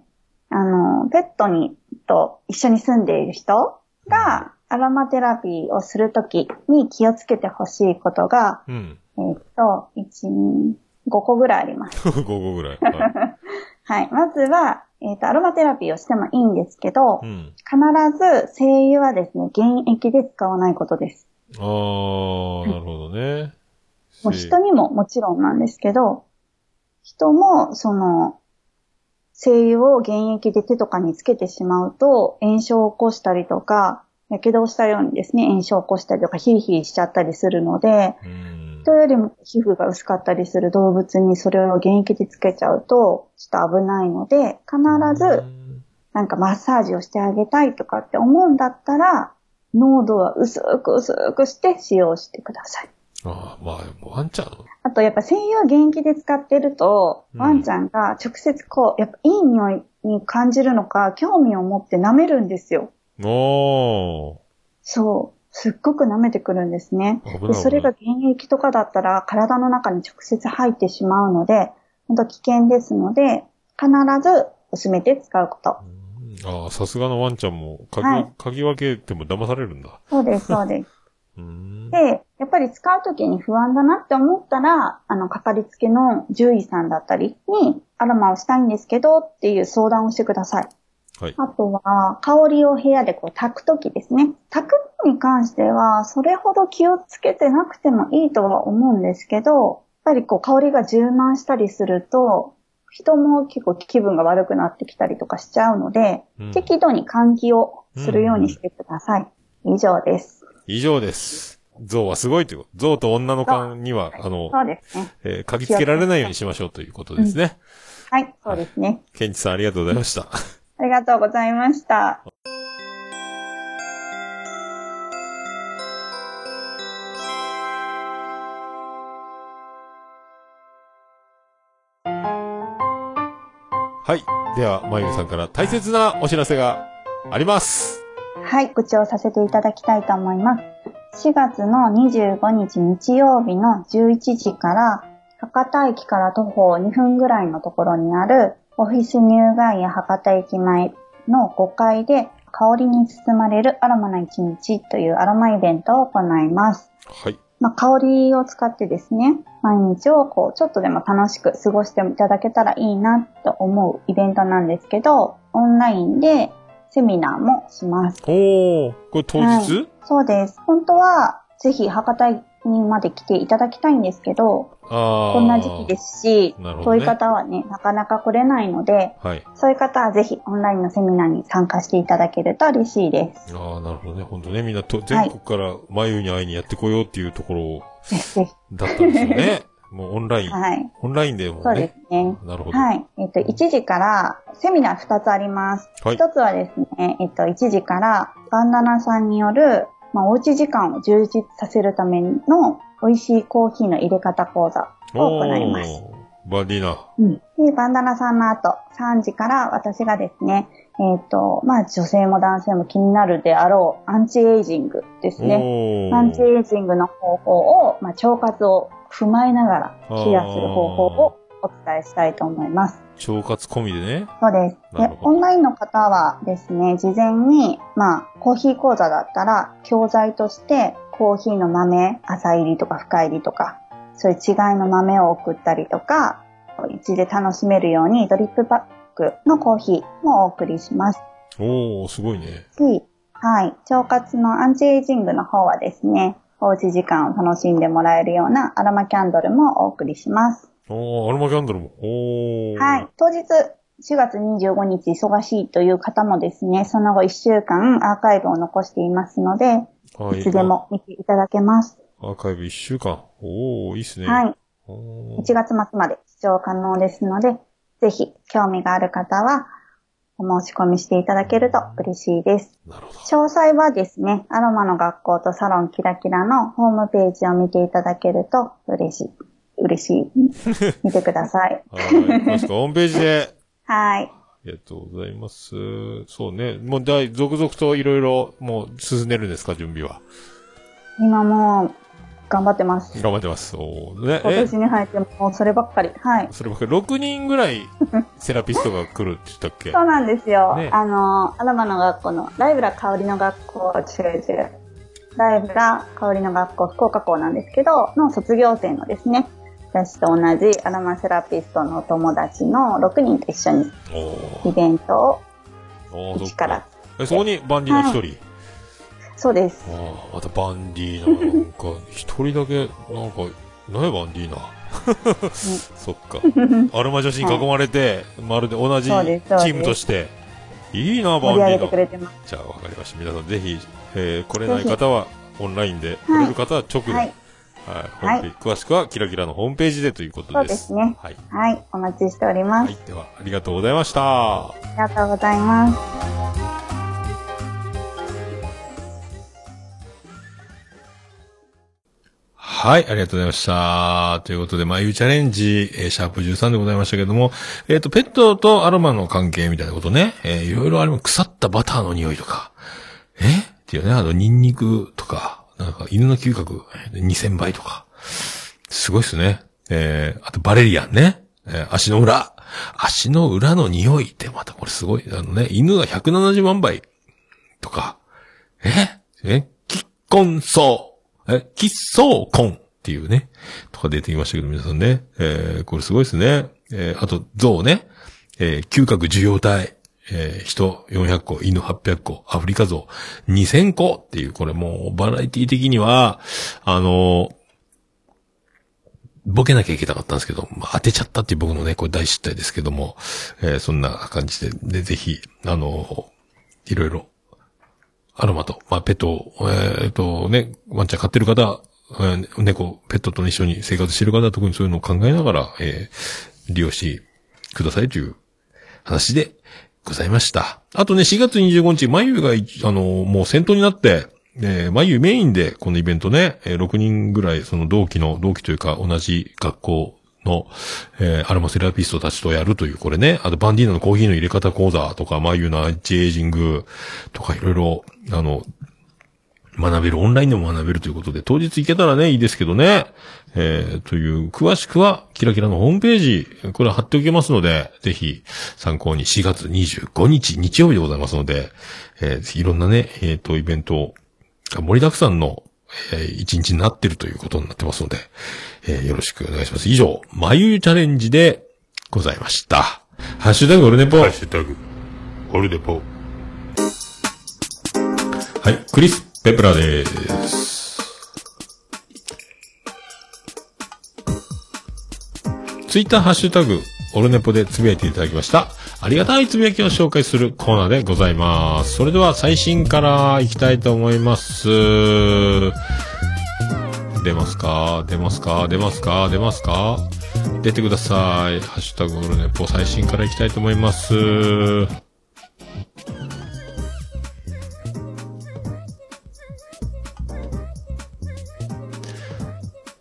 あの、ペットに、と一緒に住んでいる人が、アロマテラピーをするときに気をつけてほしいことが、うん。えーっと、1、2、5個ぐらいあります。5個ぐらい。はい はい。まずは、えーっと、アロマテラピーをしてもいいんですけど、うん。必ず精油はですね、原液で使わないことです。あー、なるほどね。もう人にももちろんなんですけど、人も、その、精油を原液で手とかにつけてしまうと、炎症を起こしたりとか、火傷をしたようにですね、炎症を起こしたりとか、ヒリヒリしちゃったりするので、うん。人よりも皮膚が薄かったりする動物にそれを原液でつけちゃうと、ちょっと危ないので、必ず、なんかマッサージをしてあげたいとかって思うんだったら、濃度は薄く薄くして使用してください。ああ、まあ、ワンちゃん？あと、やっぱ精油を元気で使ってると、うんワンちゃんが直接こう、やっぱいい匂いに感じるのか、興味を持って舐めるんですよ。おー。そう。すっごく舐めてくるんですね。で、それが原液とかだったら体の中に直接入ってしまうので、本当危険ですので、必ず薄めて使うこと。ああ、さすがのワンちゃんも、嗅ぎ、はい嗅ぎ分けても騙されるんだ。そうです、そうです。で、やっぱり使うときに不安だなって思ったら、あの、かかりつけの獣医さんだったりに、アロマをしたいんですけどっていう相談をしてください。はい。あとは、香りを部屋でこう炊くときですね。炊くのに関しては、それほど気をつけてなくてもいいとは思うんですけど、やっぱりこう香りが充満したりすると、人も結構気分が悪くなってきたりとかしちゃうので、うん適度に換気をするようにしてください。以上です。以上です。象はすごいということ。象と女の間には、あの、そうですね。えー嗅ぎつけられないようにしましょうということですね。はい、そうですね。ケンチさんありがとうございました。ありがとうございました。はい。では、まゆみさんから大切なお知らせがあります。はい、口をさせていただきたいと思います。4月の25日日曜日の11時から、博多駅から徒歩2分ぐらいのところにある、オフィスニューガイア博多駅前の5階で、香りに包まれるアロマな一日というアロマイベントを行います。はい。まあ、香りを使ってですね、毎日をこう、ちょっとでも楽しく過ごしていただけたらいいなと思うイベントなんですけど、オンラインでセミナーもします。おー、これ当日、そうです。本当は、ぜひ博多にまで来ていただきたいんですけど。こんな時期ですし、ねそういう方はね、なかなか来れないので、はい。そういう方はぜひオンラインのセミナーに参加していただけると嬉しいです。ああ、なるほどね。本当ね、みんなと全国から眉に会いにやってこようっていうところぜひぜだったんですよね。もうオンライひ。ン。はい。オンラインでもそうでね。すね。なるほど。はい。えっと、1時から、セミナー2つあります。はい1つはですね、えっと、1時から、バンダナさんによる、まあ、おうち時間を充実させるための、美味しいコーヒーの入れ方講座を行います。バディナ。うん。で、バンダナさんの後、3時から私がですね、えっ、と、まあ、女性も男性も気になるであろう、アンチエイジングですね。おアンチエイジングの方法を、まあ、腸活を踏まえながらケアする方法をお伝えしたいと思います。腸活込みでね。そうです。でオンラインの方はですね、事前に、まあ、コーヒー講座だったら、教材として、コーヒーの豆、朝入りとか深入りとか、そういう違いの豆を送ったりとか、うちで楽しめるようにドリップバッグのコーヒーもお送りしますおー、すごいね。し、はい、腸活のアンチエイジングの方はですね、おうち時間を楽しんでもらえるようなアロマキャンドルもお送りします。おー、アロマキャンドルも。おー。はい。。当日、4月25日忙しいという方もですね、その後1週間アーカイブを残していますので、はいつでも見ていただけます。アーカイブ1週間。おー、いいっすね。はい。おー1月末まで視聴可能ですので、ぜひ興味がある方はお申し込みしていただけると嬉しいです。なるほど。詳細はですね、アロマの学校とサロンキラキラのホームページを見ていただけると嬉しい。嬉しい。見てください。はい。詳しくホームページで。はい。ありがとうございます。そうね。もう、だい、続々といろいろ、もう、進んでるんですか、準備は。今もう頑張ってます。頑張ってます。おーね。今え年に入ってもうそればっかり。はい。そればっかり、6人ぐらい、セラピストが来るって言ったっけ？そうなんですよ。ねあの、アロマの学校の、ライブラ香りの学校、違う違う。ライブラ香りの学校、福岡校なんですけど、の卒業生のですね、私と同じアロマセラピストのお友達の6人と一緒におイベントを一からか。え、そこにバンディーナ一人？そうです。ああ、またバンディーナ。なんか、一人だけ、なんか、何やバンディーナ。そっか。アロマ女子に囲まれて、まるで同じチームとして、いいな、バンディーナ。じゃあ、わかりました。皆さん、ぜひ、えー、来れない方は、オンラインで、来れる方は直で、ははいい。ホームページ詳しくは、キラキラのホームページでということです。そうですねはい。はい。お待ちしております。はい。では、ありがとうございました。ありがとうございます。はい、ありがとうございました。ということで、まあ、いうチャレンジ、えーシャープ13でございましたけども、えっ、と、ペットとアロマの関係みたいなことね、えーいろいろあります。腐ったバターの匂いとか、え？っていうね、あと、ニンニクとか、なんか、犬の嗅覚、2000倍とか、すごいっすね。えーあと、バレリアンね。えー足の裏。足の裏の匂いってまたこれすごい。あのね、犬が170万倍とか、え？え？キッコンソー、え、キッソーコンっていうね、とか出てきましたけど、皆さんね。えー、これすごいですね。えー、あと、象ね。えー、嗅覚受容体。えー、人400個、犬800個、アフリカゾウ2000個っていう、これもうバラエティ的には、あのボケなきゃいけなかったんですけど、まあ、当てちゃったっていう僕のね、これ大失態ですけども、えーそんな感じで、で、ぜひ、あのいろいろ、アロマと、まあ、ペットを、えーっと、ね、ワンちゃん飼ってる方、え猫、ペットと一緒に生活してる方は特にそういうのを考えながら、えー利用してくださいという話でございました。あとね、4月25日、眉が、あの、もう先頭になって、えー、眉メインでこのイベントね、えー6人ぐらい、その同期の、同期というか同じ学校の、えーアロマセラピストたちとやるという、これね、あとバンディーナのコーヒーの入れ方講座とか、眉のアンチエイジングとかいろいろ、あの、学べる、オンラインでも学べるということで、当日行けたらね、いいですけどね。えー、という、詳しくは、キラキラのホームページ、これ貼っておきますので、ぜひ、参考に4月25日、日曜日でございますので、えーいろんなね、えっ、と、イベント盛りだくさんの、えー一日になってるということになってますので、えーよろしくお願いします。以上、眉チャレンジでございました。ハッシュタグオルネポ。ハッシュタグ、オルネポ。はい、クリス・ペプラです。ツイッターハッシュタグ、オルネポでつぶやいていただきました。ありがたいつぶやきを紹介するコーナーでございます。それでは最新から行きたいと思います。出ますか？出ますか？出ますか？出ますか？出てください。ハッシュタグオルネポ最新から行きたいと思います。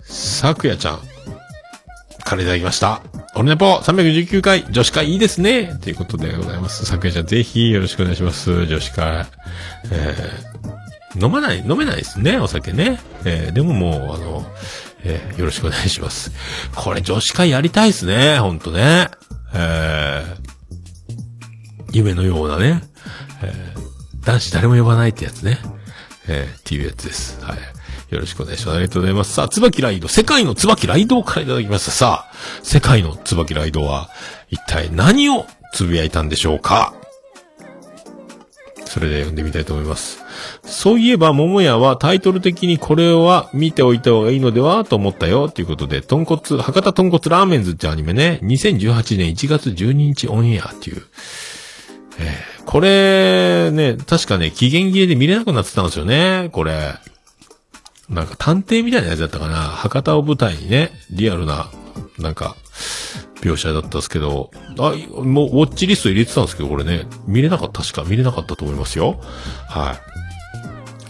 さくやちゃんからいただきました。オルネポ319回女子会いいですねということでございます。さくやちゃんぜひよろしくお願いします。女子会。えー、飲まない、飲めないですね、お酒ね。えー、でももう、あの、えーよろしくお願いします。これ女子会やりたいですね、ほんとね。えー、夢のようなね。えー男子誰も呼ばないってやつね。えーっていうやつです。はい。よろしくお願いします。ありがとうございます。さあ、椿ライド。世界の椿ライドからいただきました。さあ、世界の椿ライドは、一体何をつぶやいたんでしょうか？それで読んでみたいと思います。そういえば、桃屋はタイトル的にこれは見ておいた方がいいのではと思ったよ。ということで、豚骨、博多豚骨ラーメンズってアニメね、2018年1月12日オンエアっていう。えーこれ、ね、確かね、期限切れで見れなくなってたんですよね、これ。なんか探偵みたいなやつだったかな。博多を舞台にね、リアルな、なんか、描写だったんですけど、あ、もう、ウォッチリスト入れてたんですけど、これね、見れなかった、しか？見れなかったと思いますよ。はい。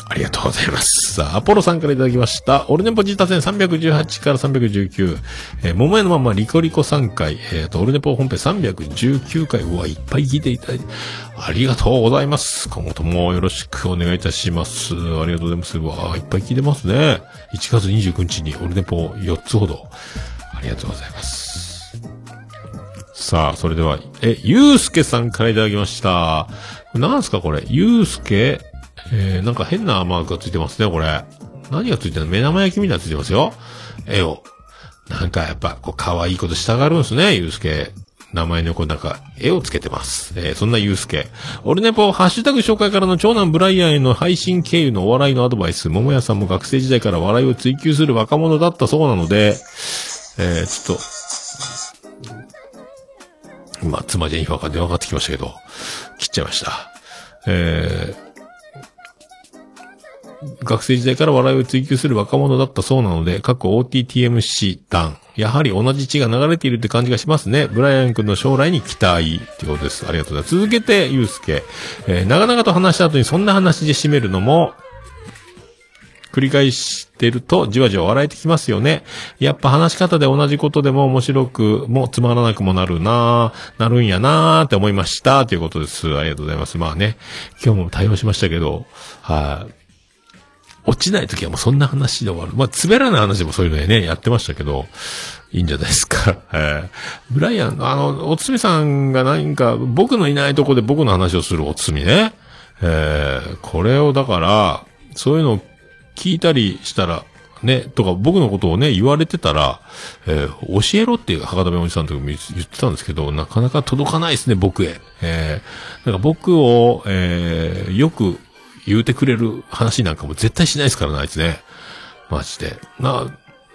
ありがとうございます。さあ、アポロさんからいただきました。オルネポジータ戦318から319。えー、桃屋のままリコリコ3回。えーと、オルネポ本編319回。うわ、いっぱい聞いていただいて。ありがとうございます。今後ともよろしくお願いいたします。ありがとうございます。うわ、いっぱい聞いてますね。1月29日にオルネポ4つほど。ありがとうございます。さあ、それでは、え、ゆうすけさんからいただきました。なんすかこれ？ゆうすけえー、なんか変なマークがついてますね、これ。何がついてるの？目玉焼きみたいなついてますよ。絵を。なんかやっぱ、こう、可愛いことしたがるんですね、ゆうすけ。名前の横になんか、絵をつけてます。えー、そんなゆうすけ。オルネポ、ハッシュタグ紹介からの長男ブライアンへの配信経由のお笑いのアドバイス。桃屋さんも学生時代から笑いを追求する若者だったそうなので、えー、ちょっと、今、妻ジェニファーから電話かかってきましたけど、切っちゃいました。えー、学生時代から笑いを追求する若者だったそうなので、過去 OTTMC 団。やはり同じ血が流れているって感じがしますね。ブライアン君の将来に期待ってことです。ありがとうございます。続けて、ゆうすけ。えー長々と話した後にそんな話で締めるのも、繰り返してるとじわじわ笑えてきますよね。やっぱ話し方で同じことでも面白くもつまらなくもなるなぁ、なるんやなぁって思いました。ということです。ありがとうございます。まあね、今日も対応しましたけど、はい、落ちない時はもうそんな話で終わる。まあ、滑らない話でもそういうのでね、やってましたけど、いいんじゃないですか。えー、ブライアン、あの、おつみさんが何か、僕のいないとこで僕の話をするおつみね。えー、これをだから、そういうのを聞いたりしたら、ね、とか僕のことをね、言われてたら、えー教えろっていう博多弁おじさんとかも言言ってたんですけど、なかなか届かないですね、僕へ。えー、なんか僕を、えーよく言うてくれる話なんかも絶対しないですからね、あいつね。マジで。な、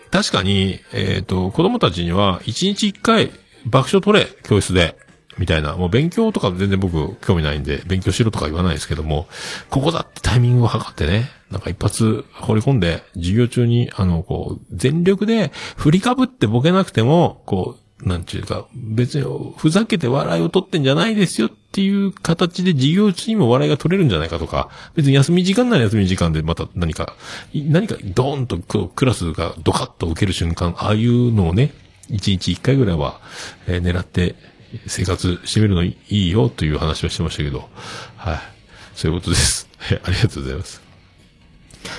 確かに、えっ、と、子供たちには、一日一回爆笑取れ、教室で。みたいな。もう勉強とか全然僕興味ないんで、勉強しろとか言わないですけども、ここだってタイミングを測ってね、なんか一発放り込んで、授業中に、あの、こう、全力で振りかぶってボケなくても、こう、なんていうか、別にふざけて笑いを取ってんじゃないですよっていう形で授業中にも笑いが取れるんじゃないかとか、別に休み時間なら休み時間でまた何か、何かドーンとクラスがドカッと受ける瞬間、ああいうのをね、一日一回ぐらいは、えー狙って生活してみるのいいよという話をしてましたけど、はい。そういうことです。ありがとうございます。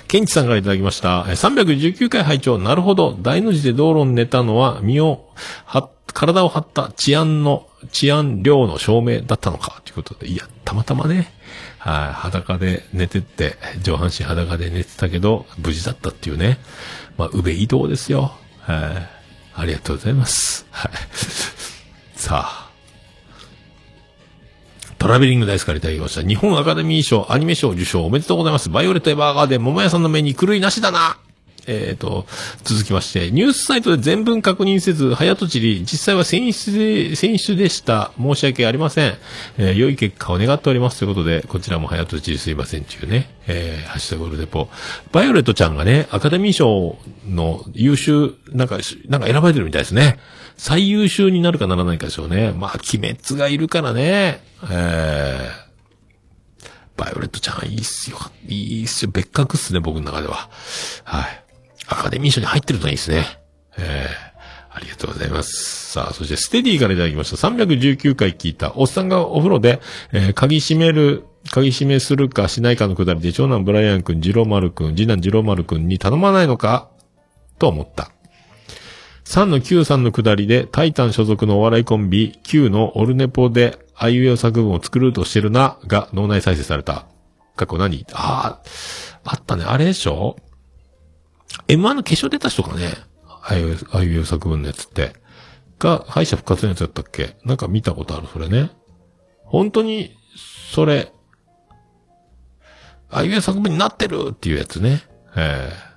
ケンチさんからいただきました。319回拝聴なるほど。大の字で道路に寝たのは、身をは、体を張った治安の、治安量の証明だったのか。ということで、いや、たまたまね、はい、裸で寝てって、上半身裸で寝てたけど、無事だったっていうね。まあ、宇部移動ですよ。はい。ありがとうございます。はい。さあ。トラベリングダイスからいただきました。日本アカデミー賞アニメ賞受賞おめでとうございます。バイオレットエヴァーガーデン桃屋さんの目に狂いなしだなえーと、続きまして、ニュースサイトで全文確認せず、早とちり、実際は選出で、選出でした。申し訳ありません。えー良い結果を願っております。ということで、こちらも早とちりすいませんっていうね、えー、ハッシュタグルデポ。バイオレットちゃんがね、アカデミー賞の優秀、なんか、なんか選ばれてるみたいですね。最優秀になるかならないかでしょうね。まあ、鬼滅がいるからね。えー、バイオレットちゃんいいっすよ。いいっすよ。別格っすね、僕の中では。はい。アカデミー賞に入ってるのはいいですね。えー、ありがとうございます。さあ、そしてステディからいただきました。319回聞いた。おっさんがお風呂で、えー鍵閉める、鍵閉めするかしないかのくだりで、長男ブライアン君、ジローマル君、次男ジローマル君に頼まないのかと思った。3の9さんのくだりで、タイタン所属のお笑いコンビ、9のオルネポで、あいうえお作文を作るとしてるな、が脳内再生された。過去何？ああ、あったね。あれでしょ？?M1 の決勝出た人かねあいうえお、あいう作文のやつって。が、敗者復活のやつだったっけなんか見たことある、それね。本当に、それ、あいう作文になってるっていうやつね。ええ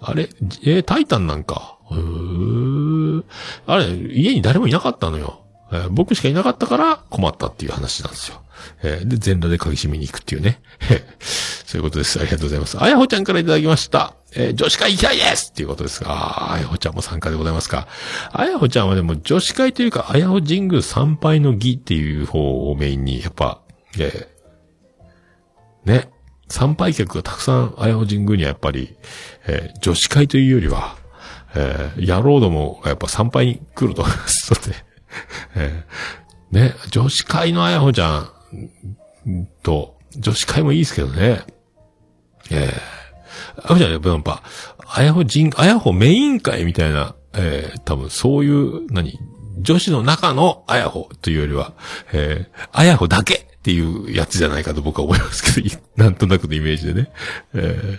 あれえータイタンなんか。へーあれ、家に誰もいなかったのよ。えー僕しかいなかったから困ったっていう話なんですよ。えーで、全裸で鍵閉めに行くっていうね。そういうことです。ありがとうございます。あやほちゃんからいただきました。えー女子会行きたいですっていうことですが、あやほちゃんも参加でございますか。あやほちゃんはでも女子会というか、あやほ神宮参拝の儀っていう方をメインに、やっぱ、えーね、参拝客がたくさん、あやほ神宮にはやっぱり、えー女子会というよりは、えー野郎どもがやっぱ参拝に来ると思います、えーね、女子会のあやほちゃんと、女子会もいいですけどね、えー、あやほちゃんやっぱやっぱ、あやほ人、あやほメイン会みたいな、えー多分そういう、何、女子の中のあやほというよりは、えー、あやほだけっていうやつじゃないかと僕は思いますけど、なんとなくのイメージでね。えー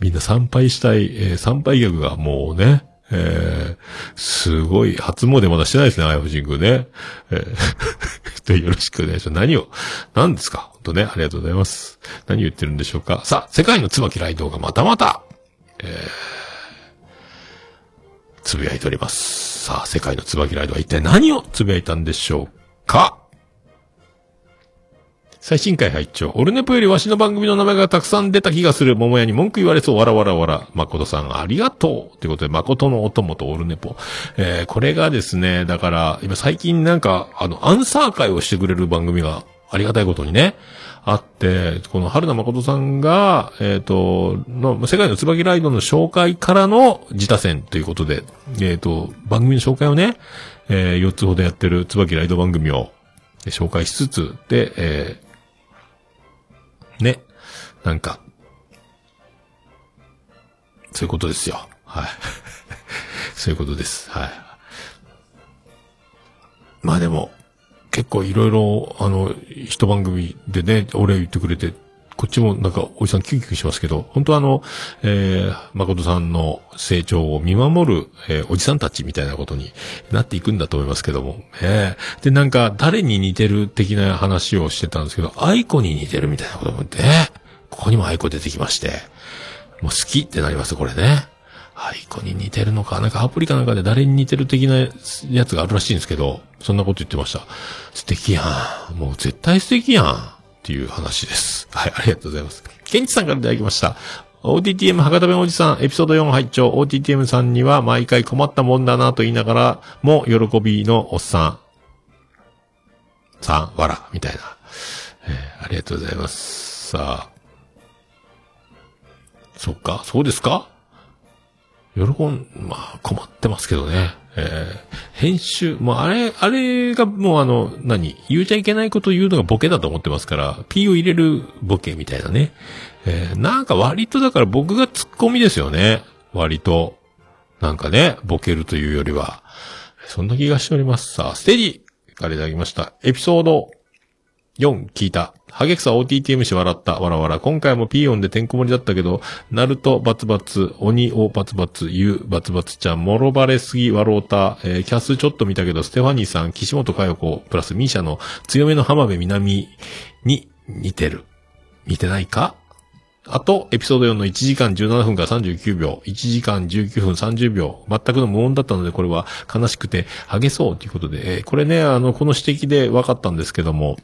みんな参拝したい、えー参拝客がもうね、えーすごい、初詣まだしてないですね、あやほ神宮ね。えー とよろしくお願いします。何を、何ですか？本当ね、ありがとうございます。何言ってるんでしょうか？さあ、世界の椿ライドがまたまたえ、つぶやいております。さあ、世界の椿ライドは一体何をつぶやいたんでしょうか？最新回拝聴オルネポよりわしの番組の名前がたくさん出た気がする桃屋に文句言われそう、わらわらわら。誠さん、ありがとうということで、誠のお供とオルネポ。えー、これがですね、だから、今最近なんか、あの、アンサー会をしてくれる番組がありがたいことにね、あって、この春名誠さんが、えっ、と、の、世界の椿ライドの紹介からの自他戦ということで、えっ、と、番組の紹介をね、えー、4つほどやってる椿ライド番組を紹介しつつ、で、えね。なんか、そういうことですよ。はい。そういうことです。はい。まあでも、結構いろいろ、あの、一番組でね、お礼言ってくれてこっちもなんか、おじさんキュンキュンしますけど、本当あの、えー、誠さんの成長を見守る、えーおじさんたちみたいなことになっていくんだと思いますけども、えーで、なんか、誰に似てる的な話をしてたんですけど、愛子に似てるみたいなことも言って、ここにも愛子出てきまして、もう好きってなります、これね。アイコに似てるのか、なんかアプリかなんかで誰に似てる的なやつがあるらしいんですけど、そんなこと言ってました。素敵やん。もう絶対素敵やん。っていう話です。はい、ありがとうございます。ケンチさんからいただきました。OTTM 博多弁おじさん、エピソード4拝聴 OTTM さんには毎回困ったもんだなと言いながらも、喜びのおっさん。さん、わら、みたいな。えーありがとうございます。さあ。そっか、そうですか？喜ん、まあ、困ってますけどね。えー編集、もうあれ、あれがもうあの、何言うちゃいけないこと言うのがボケだと思ってますから、P を入れるボケみたいなね。えーなんか割とだから僕がツッコミですよね。割と。なんかね、ボケるというよりは。そんな気がしております。さあ、ステディからいただきました。エピソード4聞いた。ハゲクサ OTTM し笑った。わらわら。今回もピーヨンでてんこ盛りだったけど、ナルトバツバツ、鬼オバツバツ、ユバツバツちゃん、モロバレすぎ、ワロータ、えーキャスちょっと見たけど、ステファニーさん、岸本佳代子、プラスミーシャの強めの浜辺美波に似てる。似てないか？あと、エピソード4の1時間17分から39秒、1時間19分30秒、全くの無音だったので、これは悲しくて、ハゲそうということで、えーこれね、あの、この指摘で分かったんですけども、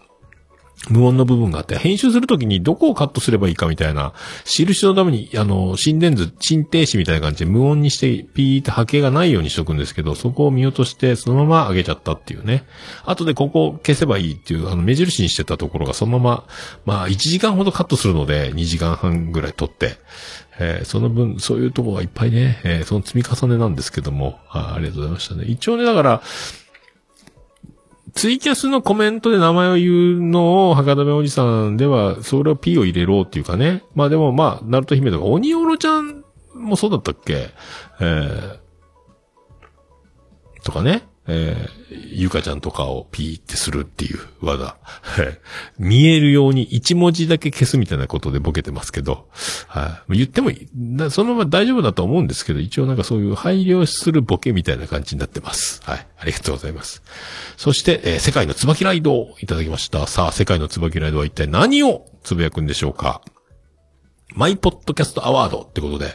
無音の部分があって、編集するときにどこをカットすればいいかみたいな、印のために、あの、心電図、心停止みたいな感じで無音にして、ピーって波形がないようにしとくんですけど、そこを見落として、そのまま上げちゃったっていうね。後でここ消せばいいっていう、あの、目印にしてたところがそのまま、まあ、1時間ほどカットするので、2時間半ぐらい撮って、えーその分、そういうところがいっぱいね、えーその積み重ねなんですけども、あありがとうございましたね。一応ね、だから、ツイキャスのコメントで名前を言うのを、博多弁おじさんでは、それを P を入れろっていうかね。まあでもまあ、ナルト姫とか、鬼おろちゃんもそうだったっけ？えー、とかね。えー、ゆかちゃんとかをピーってするっていう技。見えるように一文字だけ消すみたいなことでボケてますけど、はい。言ってもいい。そのまま大丈夫だと思うんですけど、一応なんかそういう配慮するボケみたいな感じになってます。はい。ありがとうございます。そして、えー世界の椿ライドをいただきました。さあ、世界の椿ライドは一体何をつぶやくんでしょうか？マイポッドキャストアワードってことで、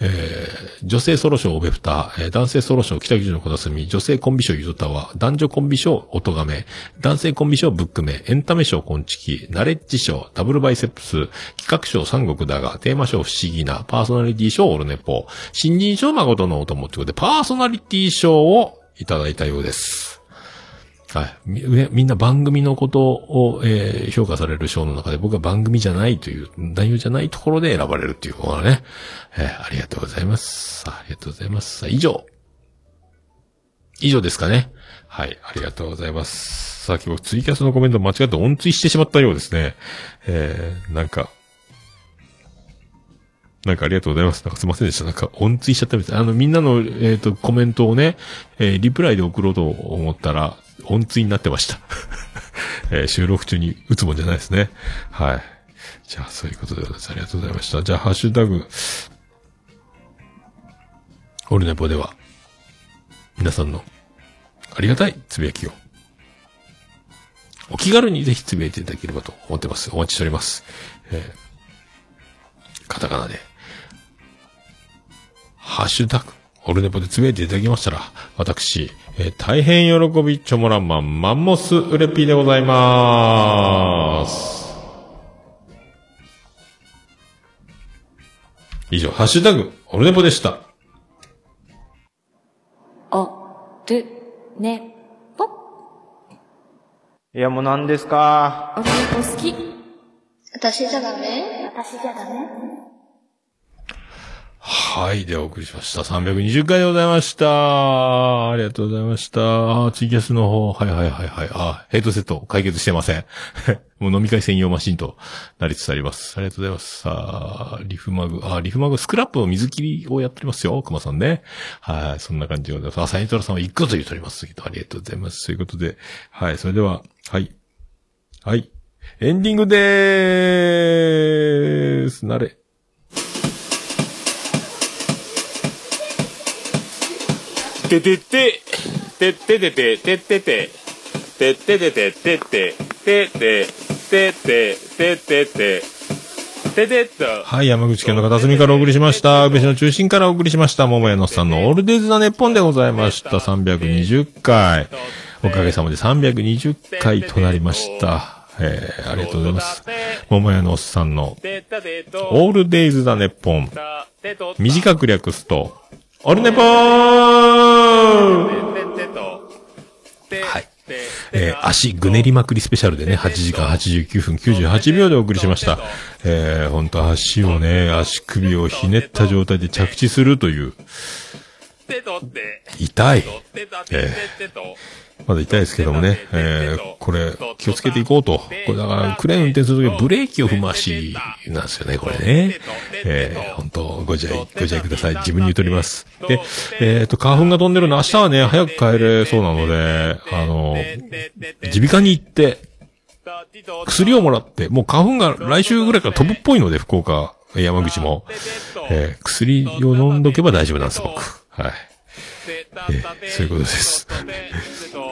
えー、女性ソロ賞オベフタ、えー男性ソロ賞北九州の小霞、女性コンビ賞ゆずたわ、男女コンビ賞音亀、男性コンビ賞ブックメ、エンタメ賞コンチキ、ナレッジ賞ダブルバイセプス、企画賞三国だが、テーマ賞不思議な、パーソナリティ賞オルネポ、新人賞誠のお供ってことで、パーソナリティ賞をいただいたようです。はい。みみんな番組のことを、えー評価される賞の中で僕は番組じゃないという、内容じゃないところで選ばれるっていうのはね、えーありがとうございます。ありがとうございます。以上。以上ですかね。はい。ありがとうございます。さっき僕ツイキャスのコメント間違って音追してしまったようですね。えー、なんか、なんかありがとうございます。なんかすいませんでした。なんか音追しちゃったみたい。あの、みんなの、えっ、と、コメントをね、えーリプライで送ろうと思ったら、音追になってました。えー収録中に打つもんじゃないですね。はい。じゃあ、そういうことでございます。ありがとうございました。じゃあ、ハッシュタグ、オルネポでは、皆さんの、ありがたいつぶやきを、お気軽にぜひつぶやいていただければと思ってます。お待ちしております。えーカタカナで、ハッシュタグ、オルネポでつぶやいていただきましたら、私、えー大変喜びチョモランマン、マンモスウレピーでございます。以上、ハッシュタグ、オルネポでした。お、る、ね、ぽ。いや、もう何ですか？俺の子好き。私じゃダメ？ははい。ではお送りしました。320回でございました。ありがとうございました。あツイキャスの方、はいはいはいはい。あ、ヘッドセット解決してません。もう飲み会専用マシンとなりつつあります。ありがとうございます。さあ、リフマグ、あ、リフマグ、スクラップの水切りをやっておりますよ。熊さんね。はい。そんな感じでございます。あ、サイントラさんは一個と言っておりますけど、ありがとうございます。ということで、はい。それでは、はい。はい。エンディングでーす。なれ。ててて、てててて、ててて、てててて、てて、てて、てて、ててて、ててと。はい、山口県の片隅からお送りしました。宇部市の中心からお送りしました。桃屋のおっさんのオールデイズ・ザ・ネッポンでございました。320回。おかげさまで320回となりました。えー、ありがとうございます。桃屋のおっさんのオールデイズ・ザ・ネッポン。短く略すと、オールネポー！はい。えー足ぐねりまくりスペシャルでね、8時間89分98秒でお送りしました。えー、ほんと足をね、足首をひねった状態で着地するという、痛い。えまだ痛いですけどもね、えー、これ、気をつけていこうと。これだから、クレーン運転するときブレーキを踏む足なんですよね、これね。えー、本当ご自愛、ご自愛ください。自分に言うとります。で、えっ、と、花粉が飛んでるの、明日はね、早く帰れそうなので、あの、耳鼻科に行って、薬をもらって、もう花粉が来週ぐらいから飛ぶっぽいので、福岡、山口も。えー薬を飲んどけば大丈夫なんです、僕。はい。えーそういうことです。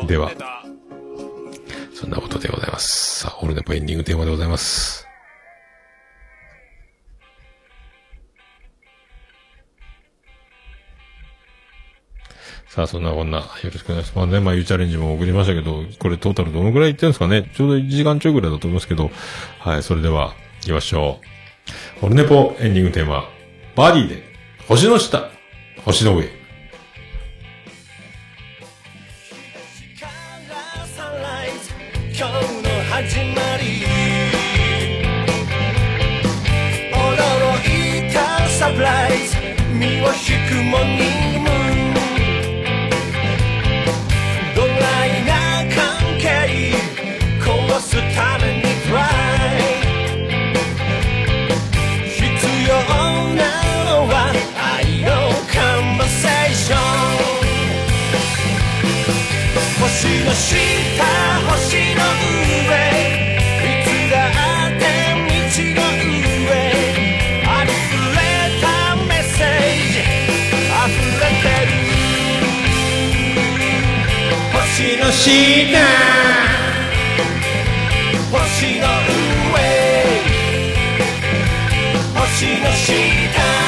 では、そんなことでございます。さあ、オルネポエンディングテーマでございます。さあ、そんなこんな、よろしくお願いします。まあね、まあ、ゆうチャレンジも送りましたけど、これトータルどのぐらいいってるんですかねちょうど1時間ちょいぐらいだと思いますけど、はい、それでは、行きましょう。オルネポエンディングテーマ、バディで、星の下、星の上。身を引くモーニングムーンドライな関係壊すためにトライ必要なのは愛のカンバセーション星の下星星の下星の上。星の下。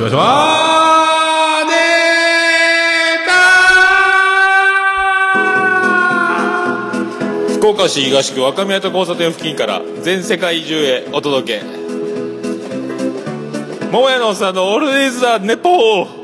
しましょう。あーねー福岡市東区若宮と交差点付近から全世界中へお届け。桃屋のおっさんのオールディーズ・ザ・ネポー。